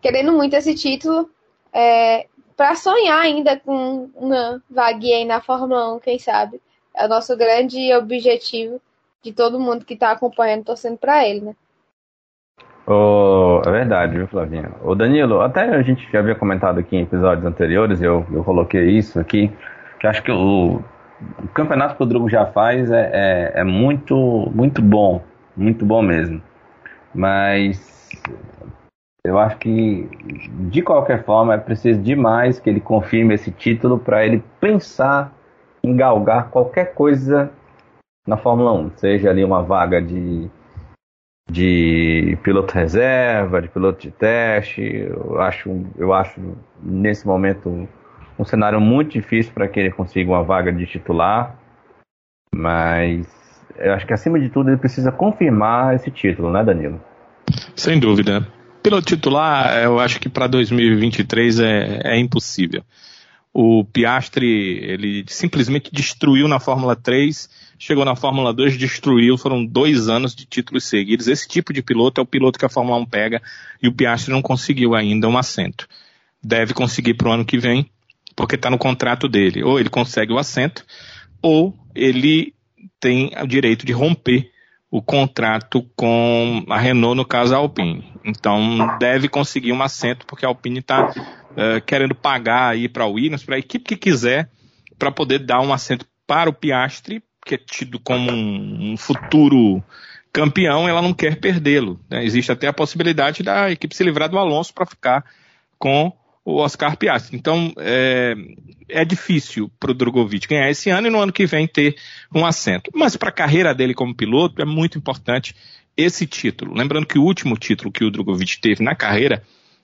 querendo muito esse título. É, para sonhar ainda com uma vaguinha aí na Fórmula 1, quem sabe. É o nosso grande objetivo de todo mundo que está acompanhando, torcendo para ele, né? Oh, é verdade, viu, Flavinho? Ô Danilo, até a gente já havia comentado aqui em episódios anteriores, eu, eu coloquei isso aqui, que acho que o, o campeonato que o Drugo já faz é, é, é, muito, muito bom, muito bom mesmo. Mas eu acho que, de qualquer forma, é preciso demais que ele confirme esse título para ele pensar em galgar qualquer coisa na Fórmula 1, seja ali uma vaga de de piloto reserva, de piloto de teste. Eu acho, eu acho nesse momento um, cenário muito difícil para que ele consiga uma vaga de titular, mas eu acho que acima de tudo ele precisa confirmar esse título, né, Danilo? Sem dúvida. Piloto titular, eu acho que para 2023 é, é impossível. O Piastri, ele simplesmente destruiu na Fórmula 3 chegou na Fórmula 2, destruiu, foram dois anos de títulos seguidos. Esse tipo de piloto é o piloto que a Fórmula 1 pega e o Piastri não conseguiu ainda um assento. Deve conseguir para o ano que vem, porque está no contrato dele. Ou ele consegue o assento, ou ele tem o direito de romper o contrato com a Renault, no caso a Alpine. Então deve conseguir um assento, porque a Alpine está uh, eh, querendo pagar aí para a Williams, para a equipe que quiser, para poder dar um assento para o Piastri, que é tido como um, um futuro campeão, ela não quer perdê-lo. Né? Existe até a possibilidade da equipe se livrar do Alonso para ficar com o Oscar Piastri. Então é, é difícil para o Drogovic ganhar esse ano e no ano que vem ter um assento. Mas para a carreira dele como piloto é muito importante esse título. Lembrando que o último título que o Drogovic teve na carreira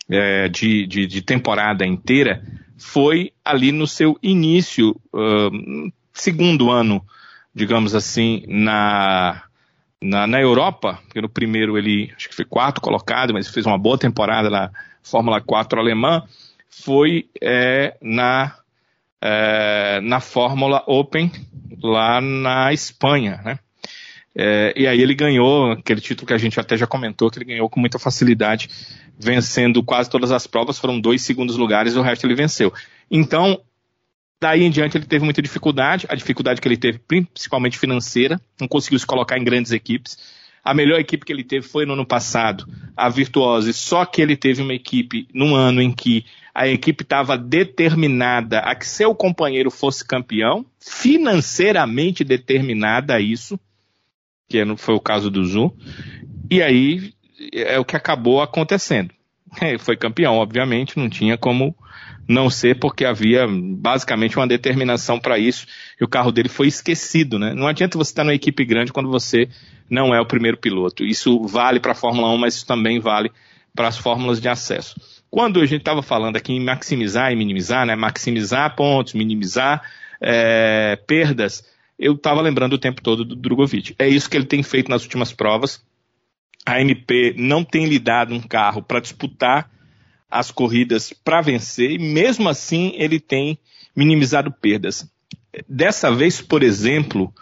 é, de, de, de, temporada inteira foi ali no seu início, uh, segundo ano digamos assim, na, na, na, Europa, porque no primeiro ele acho que foi quarto colocado, mas fez uma boa temporada na Fórmula 4 alemã, foi é, na, é, na Fórmula Open lá na Espanha, né? É, e aí ele ganhou aquele título que a gente até já comentou, que ele ganhou com muita facilidade, vencendo quase todas as provas, foram dois segundos lugares, o resto ele venceu. Então, Daí em diante ele teve muita dificuldade, a dificuldade que ele teve principalmente financeira, não conseguiu se colocar em grandes equipes. A melhor equipe que ele teve foi no ano passado, a Virtuose, só que ele teve uma equipe num ano em que a equipe estava determinada a que seu companheiro fosse campeão, financeiramente determinada a isso, que foi o caso do Zu, e aí é o que acabou acontecendo. É, foi campeão, obviamente, não tinha como não ser porque havia basicamente uma determinação para isso e o carro dele foi esquecido, né? Não adianta você estar numa equipe grande quando você não é o primeiro piloto. Isso vale para a Fórmula 1, mas isso também vale para as fórmulas de acesso. Quando a gente estava falando aqui em maximizar e minimizar, né? Maximizar pontos, minimizar é, perdas, eu estava lembrando o tempo todo do Drogovic. É isso que ele tem feito nas últimas provas. A MP não tem lhe dado um carro para disputar as corridas para vencer e mesmo assim ele tem minimizado perdas. Dessa vez, por exemplo,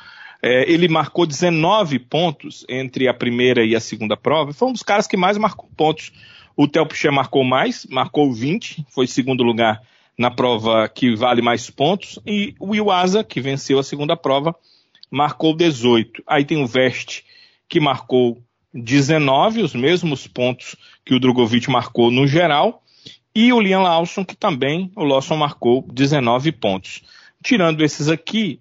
é, ele marcou 19 pontos entre a primeira e a segunda prova. Foi um dos caras que mais marcou pontos. O Theo Pucher marcou mais, marcou 20, foi segundo lugar na prova que vale mais pontos. E o Iwasa, que venceu a segunda prova, marcou 18. Aí tem o Veste, que marcou 19, os mesmos pontos que o Drogovic marcou no geral. E o Liam Lawson, que também o Lawson marcou 19 pontos. Tirando esses aqui,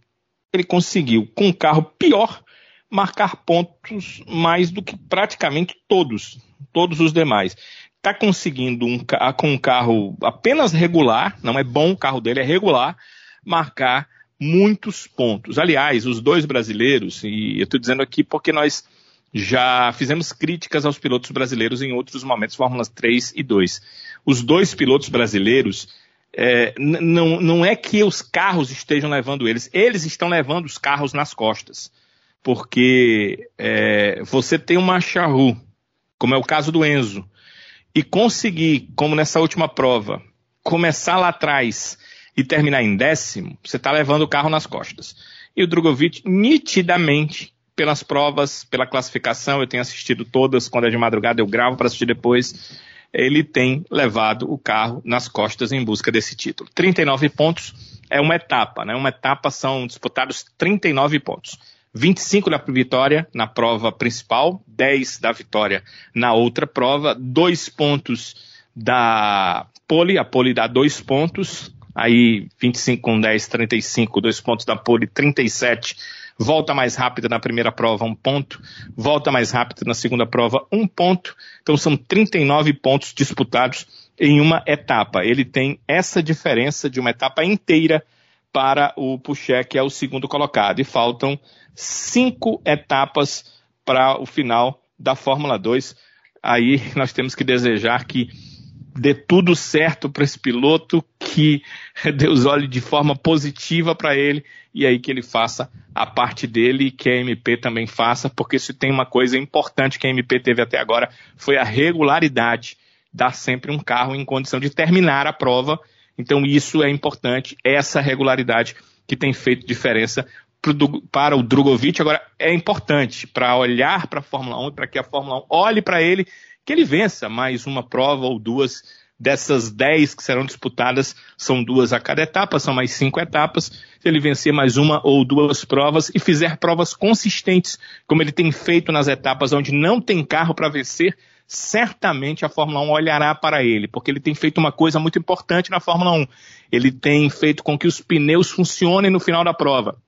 ele conseguiu, com um carro pior, marcar pontos mais do que praticamente todos, todos os demais. Está conseguindo, um, com um carro apenas regular, não é bom o carro dele, é regular, marcar muitos pontos. Aliás, os dois brasileiros, e eu estou dizendo aqui porque nós já fizemos críticas aos pilotos brasileiros em outros momentos, Fórmulas 3 e 2. Os dois pilotos brasileiros, é, não, não é que os carros estejam levando eles, eles estão levando os carros nas costas. Porque é, você tem uma charru, como é o caso do Enzo, e conseguir, como nessa última prova, começar lá atrás e terminar em décimo, você está levando o carro nas costas. E o Drogovic, nitidamente, pelas provas, pela classificação, eu tenho assistido todas, quando é de madrugada eu gravo para assistir depois. Ele tem levado o carro nas costas em busca desse título. 39 pontos é uma etapa, né? Uma etapa são disputados 39 pontos. 25 da vitória na prova principal, 10 da vitória na outra prova, dois pontos da pole, a pole dá dois pontos, aí 25 com 10, 35, dois pontos da pole, 37, volta mais rápida na primeira prova, um ponto, volta mais rápida na segunda prova, um ponto, então são 39 pontos disputados em uma etapa. Ele tem essa diferença de uma etapa inteira para o Puxé, que é o segundo colocado, e faltam cinco etapas para o final da Fórmula 2. Aí nós temos que desejar que dê tudo certo para esse piloto, que Deus olhe de forma positiva para ele e aí que ele faça a parte dele e que a MP também faça, porque se tem uma coisa importante que a MP teve até agora foi a regularidade, dar sempre um carro em condição de terminar a prova. Então isso é importante, essa regularidade que tem feito diferença para o Drogovic. Agora, é importante para olhar para a Fórmula 1, para que a Fórmula 1 olhe para ele, que ele vença mais uma prova ou duas dessas dez que serão disputadas, são duas a cada etapa, são mais cinco etapas. Se ele vencer mais uma ou duas provas e fizer provas consistentes, como ele tem feito nas etapas onde não tem carro para vencer, certamente a Fórmula 1 olhará para ele, porque ele tem feito uma coisa muito importante na Fórmula 1. Ele tem feito com que os pneus funcionem no final da prova.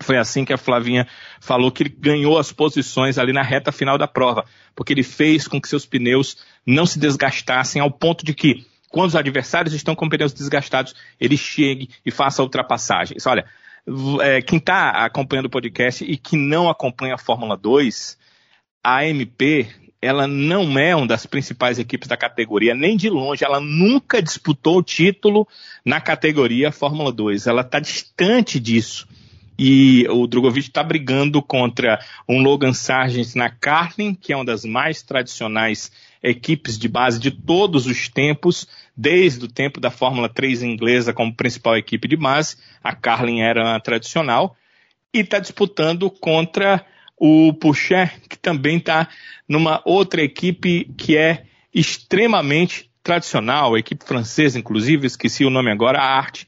Foi assim que a Flavinha falou que ele ganhou as posições ali na reta final da prova, porque ele fez com que seus pneus não se desgastassem ao ponto de que, quando os adversários estão com pneus desgastados, ele chegue e faça ultrapassagens. Olha, é, quem está acompanhando o podcast e que não acompanha a Fórmula 2, a AMP ela não é uma das principais equipes da categoria, nem de longe. Ela nunca disputou o título na categoria Fórmula 2. Ela está distante disso e o Drogovic está brigando contra um Logan Sargent na Carlin, que é uma das mais tradicionais equipes de base de todos os tempos, desde o tempo da Fórmula 3 inglesa como principal equipe de base, a Carlin era a tradicional, e está disputando contra o Pucher, que também está numa outra equipe que é extremamente tradicional, equipe francesa, inclusive, esqueci o nome agora, a Arte,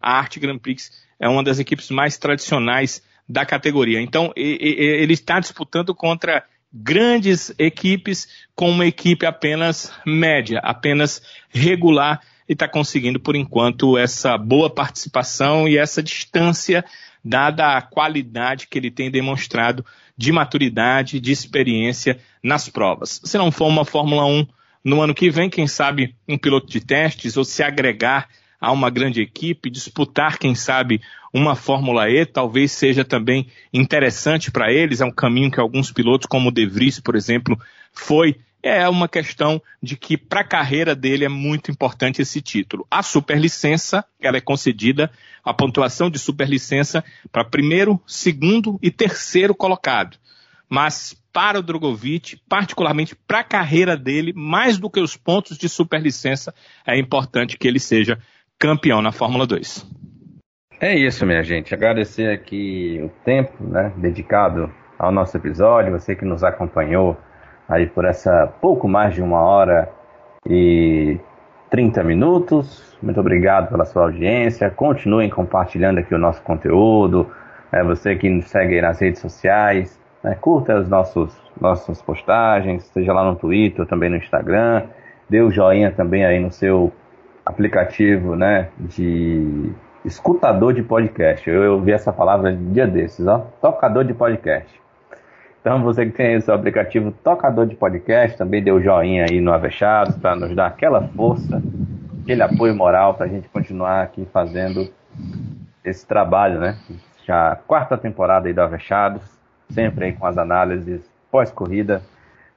a Arte Grand Prix é uma das equipes mais tradicionais da categoria. Então, ele está disputando contra grandes equipes com uma equipe apenas média, apenas regular, e está conseguindo, por enquanto, essa boa participação e essa distância, dada a qualidade que ele tem demonstrado de maturidade, de experiência nas provas. Se não for uma Fórmula 1 no ano que vem, quem sabe um piloto de testes ou se agregar a uma grande equipe, disputar, quem sabe, uma Fórmula E, talvez seja também interessante para eles, é um caminho que alguns pilotos, como o De Vries, por exemplo, foi. É uma questão de que para a carreira dele é muito importante esse título. A superlicença, ela é concedida, a pontuação de superlicença para primeiro, segundo e terceiro colocado. Mas para o Drogovic, particularmente para a carreira dele, mais do que os pontos de superlicença, é importante que ele seja campeão na Fórmula 2. É isso, minha gente. Agradecer aqui o tempo né, dedicado ao nosso episódio, você que nos acompanhou aí por essa pouco mais de uma hora e 30 minutos. Muito obrigado pela sua audiência. Continuem compartilhando aqui o nosso conteúdo. É, você que nos segue nas redes sociais, né, curta as nossos, nossas postagens, seja lá no Twitter, também no Instagram. Dê o joinha também aí no seu aplicativo né, de escutador de podcast. Eu ouvi essa palavra dia desses, ó, tocador de podcast. Então você que tem o seu aplicativo tocador de podcast, também o joinha aí no Avechados para nos dar aquela força, aquele apoio moral para a gente continuar aqui fazendo esse trabalho, né? Já quarta temporada aí do Avechados, sempre aí com as análises pós-corrida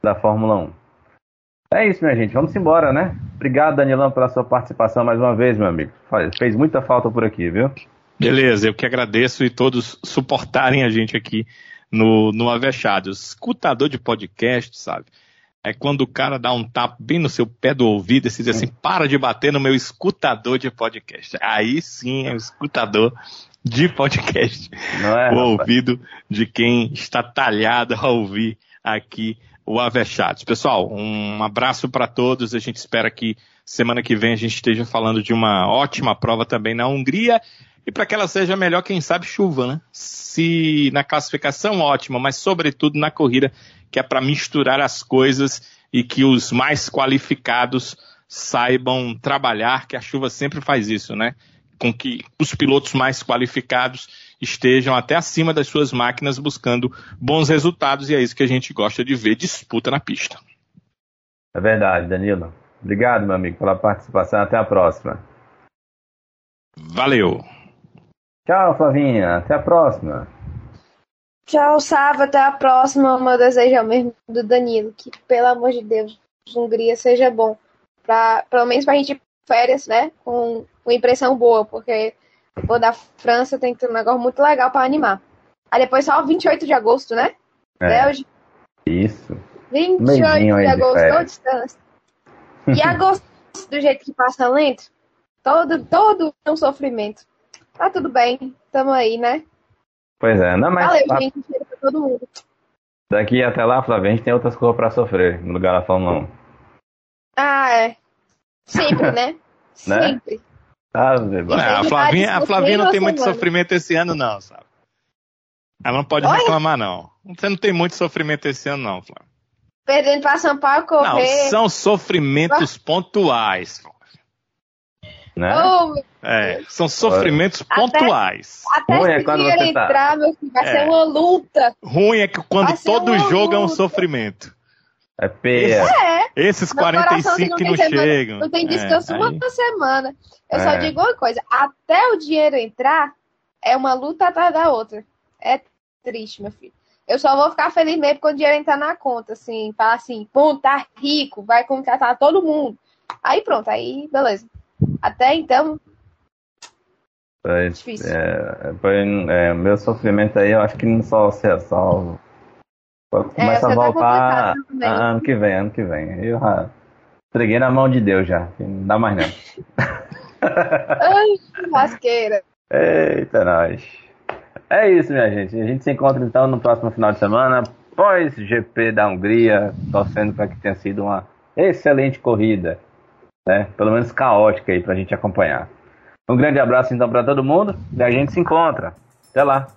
da Fórmula 1. É isso, minha gente. Vamos embora, né? Obrigado, Danilão, pela sua participação mais uma vez, meu amigo. Fez muita falta por aqui, viu? Beleza, eu que agradeço e todos suportarem a gente aqui no, no Avechado. Escutador de podcast, sabe? É quando o cara dá um tapa bem no seu pé do ouvido e diz assim: para de bater no meu escutador de podcast. Aí sim é o escutador de podcast. É, o rapaz? ouvido de quem está talhado a ouvir aqui o Avechados. Pessoal, um abraço para todos. A gente espera que semana que vem a gente esteja falando de uma ótima prova também na Hungria. e para que ela seja melhor, quem sabe, chuva, né? Se na classificação, ótima, mas sobretudo na corrida, que é para misturar as coisas e que os mais qualificados saibam trabalhar, que a chuva sempre faz isso, né? Com que os pilotos mais qualificados estejam até acima das suas máquinas buscando bons resultados e é isso que a gente gosta de ver disputa na pista. É verdade, Danilo. Obrigado, meu amigo, pela participação. Até a próxima. Valeu. Tchau, Flavinha. Até a próxima. Tchau, Sava. Até a próxima. O meu desejo é o mesmo do Danilo. Que, pelo amor de Deus, Hungria seja bom. Pra, pelo menos pra gente ir férias, né? Com, com impressão boa, porque Pô, da França tem que ter um negócio muito legal pra animar. Aí depois só 28 de agosto, né? É. Bélgica. Isso. 28 Mesinho aí de de agosto, férias. toda distância. E agosto, do jeito que passa lento, todo, todo um sofrimento. Tá tudo bem, tamo aí, né? Pois é, não, mas Valeu, a- gente, cheiro pra todo mundo. daqui até lá, Flávia, a gente tem outras coisas pra sofrer no lugar da Fórmula 1. Ah, é. Sempre, né? Né? Sempre. Sabe? É, a Flavinha, a Flavinha não tem muito semana. sofrimento esse ano, não, sabe? Ela não pode Olha. reclamar, não. Você não tem muito sofrimento esse ano, não, Flávia. Perdendo pra São Paulo Não, correr. são sofrimentos pontuais. Flávia. Né? Oh, É, são sofrimentos Até- pontuais. até Ruim é quando você tá- entrar, meu filho, vai É. ser uma luta. Ruim é que quando todo jogo é um luta. sofrimento. É peia. É. Esses Meu coração 45 que tem não semana, chegam. Não tem descanso É, uma aí- semana. Eu só É. digo uma coisa: até o dinheiro entrar, é uma luta atrás da outra. É triste, meu filho. Eu só vou ficar feliz mesmo quando o dinheiro entrar na conta, assim, falar assim, pô, tá rico, vai contratar todo mundo. Aí pronto, aí beleza. Até então, Pois, Difícil. é, é, meu sofrimento aí eu acho que não só se resolve. Começa você a tá voltar também. ano que vem, ano que vem. Eu já entreguei na mão de Deus já. Não dá mais não. ai, lasqueira. Eita, nós. É isso, minha gente. A gente se encontra então no próximo final de semana, pós GP da Hungria, torcendo para que tenha sido uma excelente corrida, né? Pelo menos caótica aí pra gente acompanhar. Um grande abraço então para todo mundo e a gente se encontra. Até lá.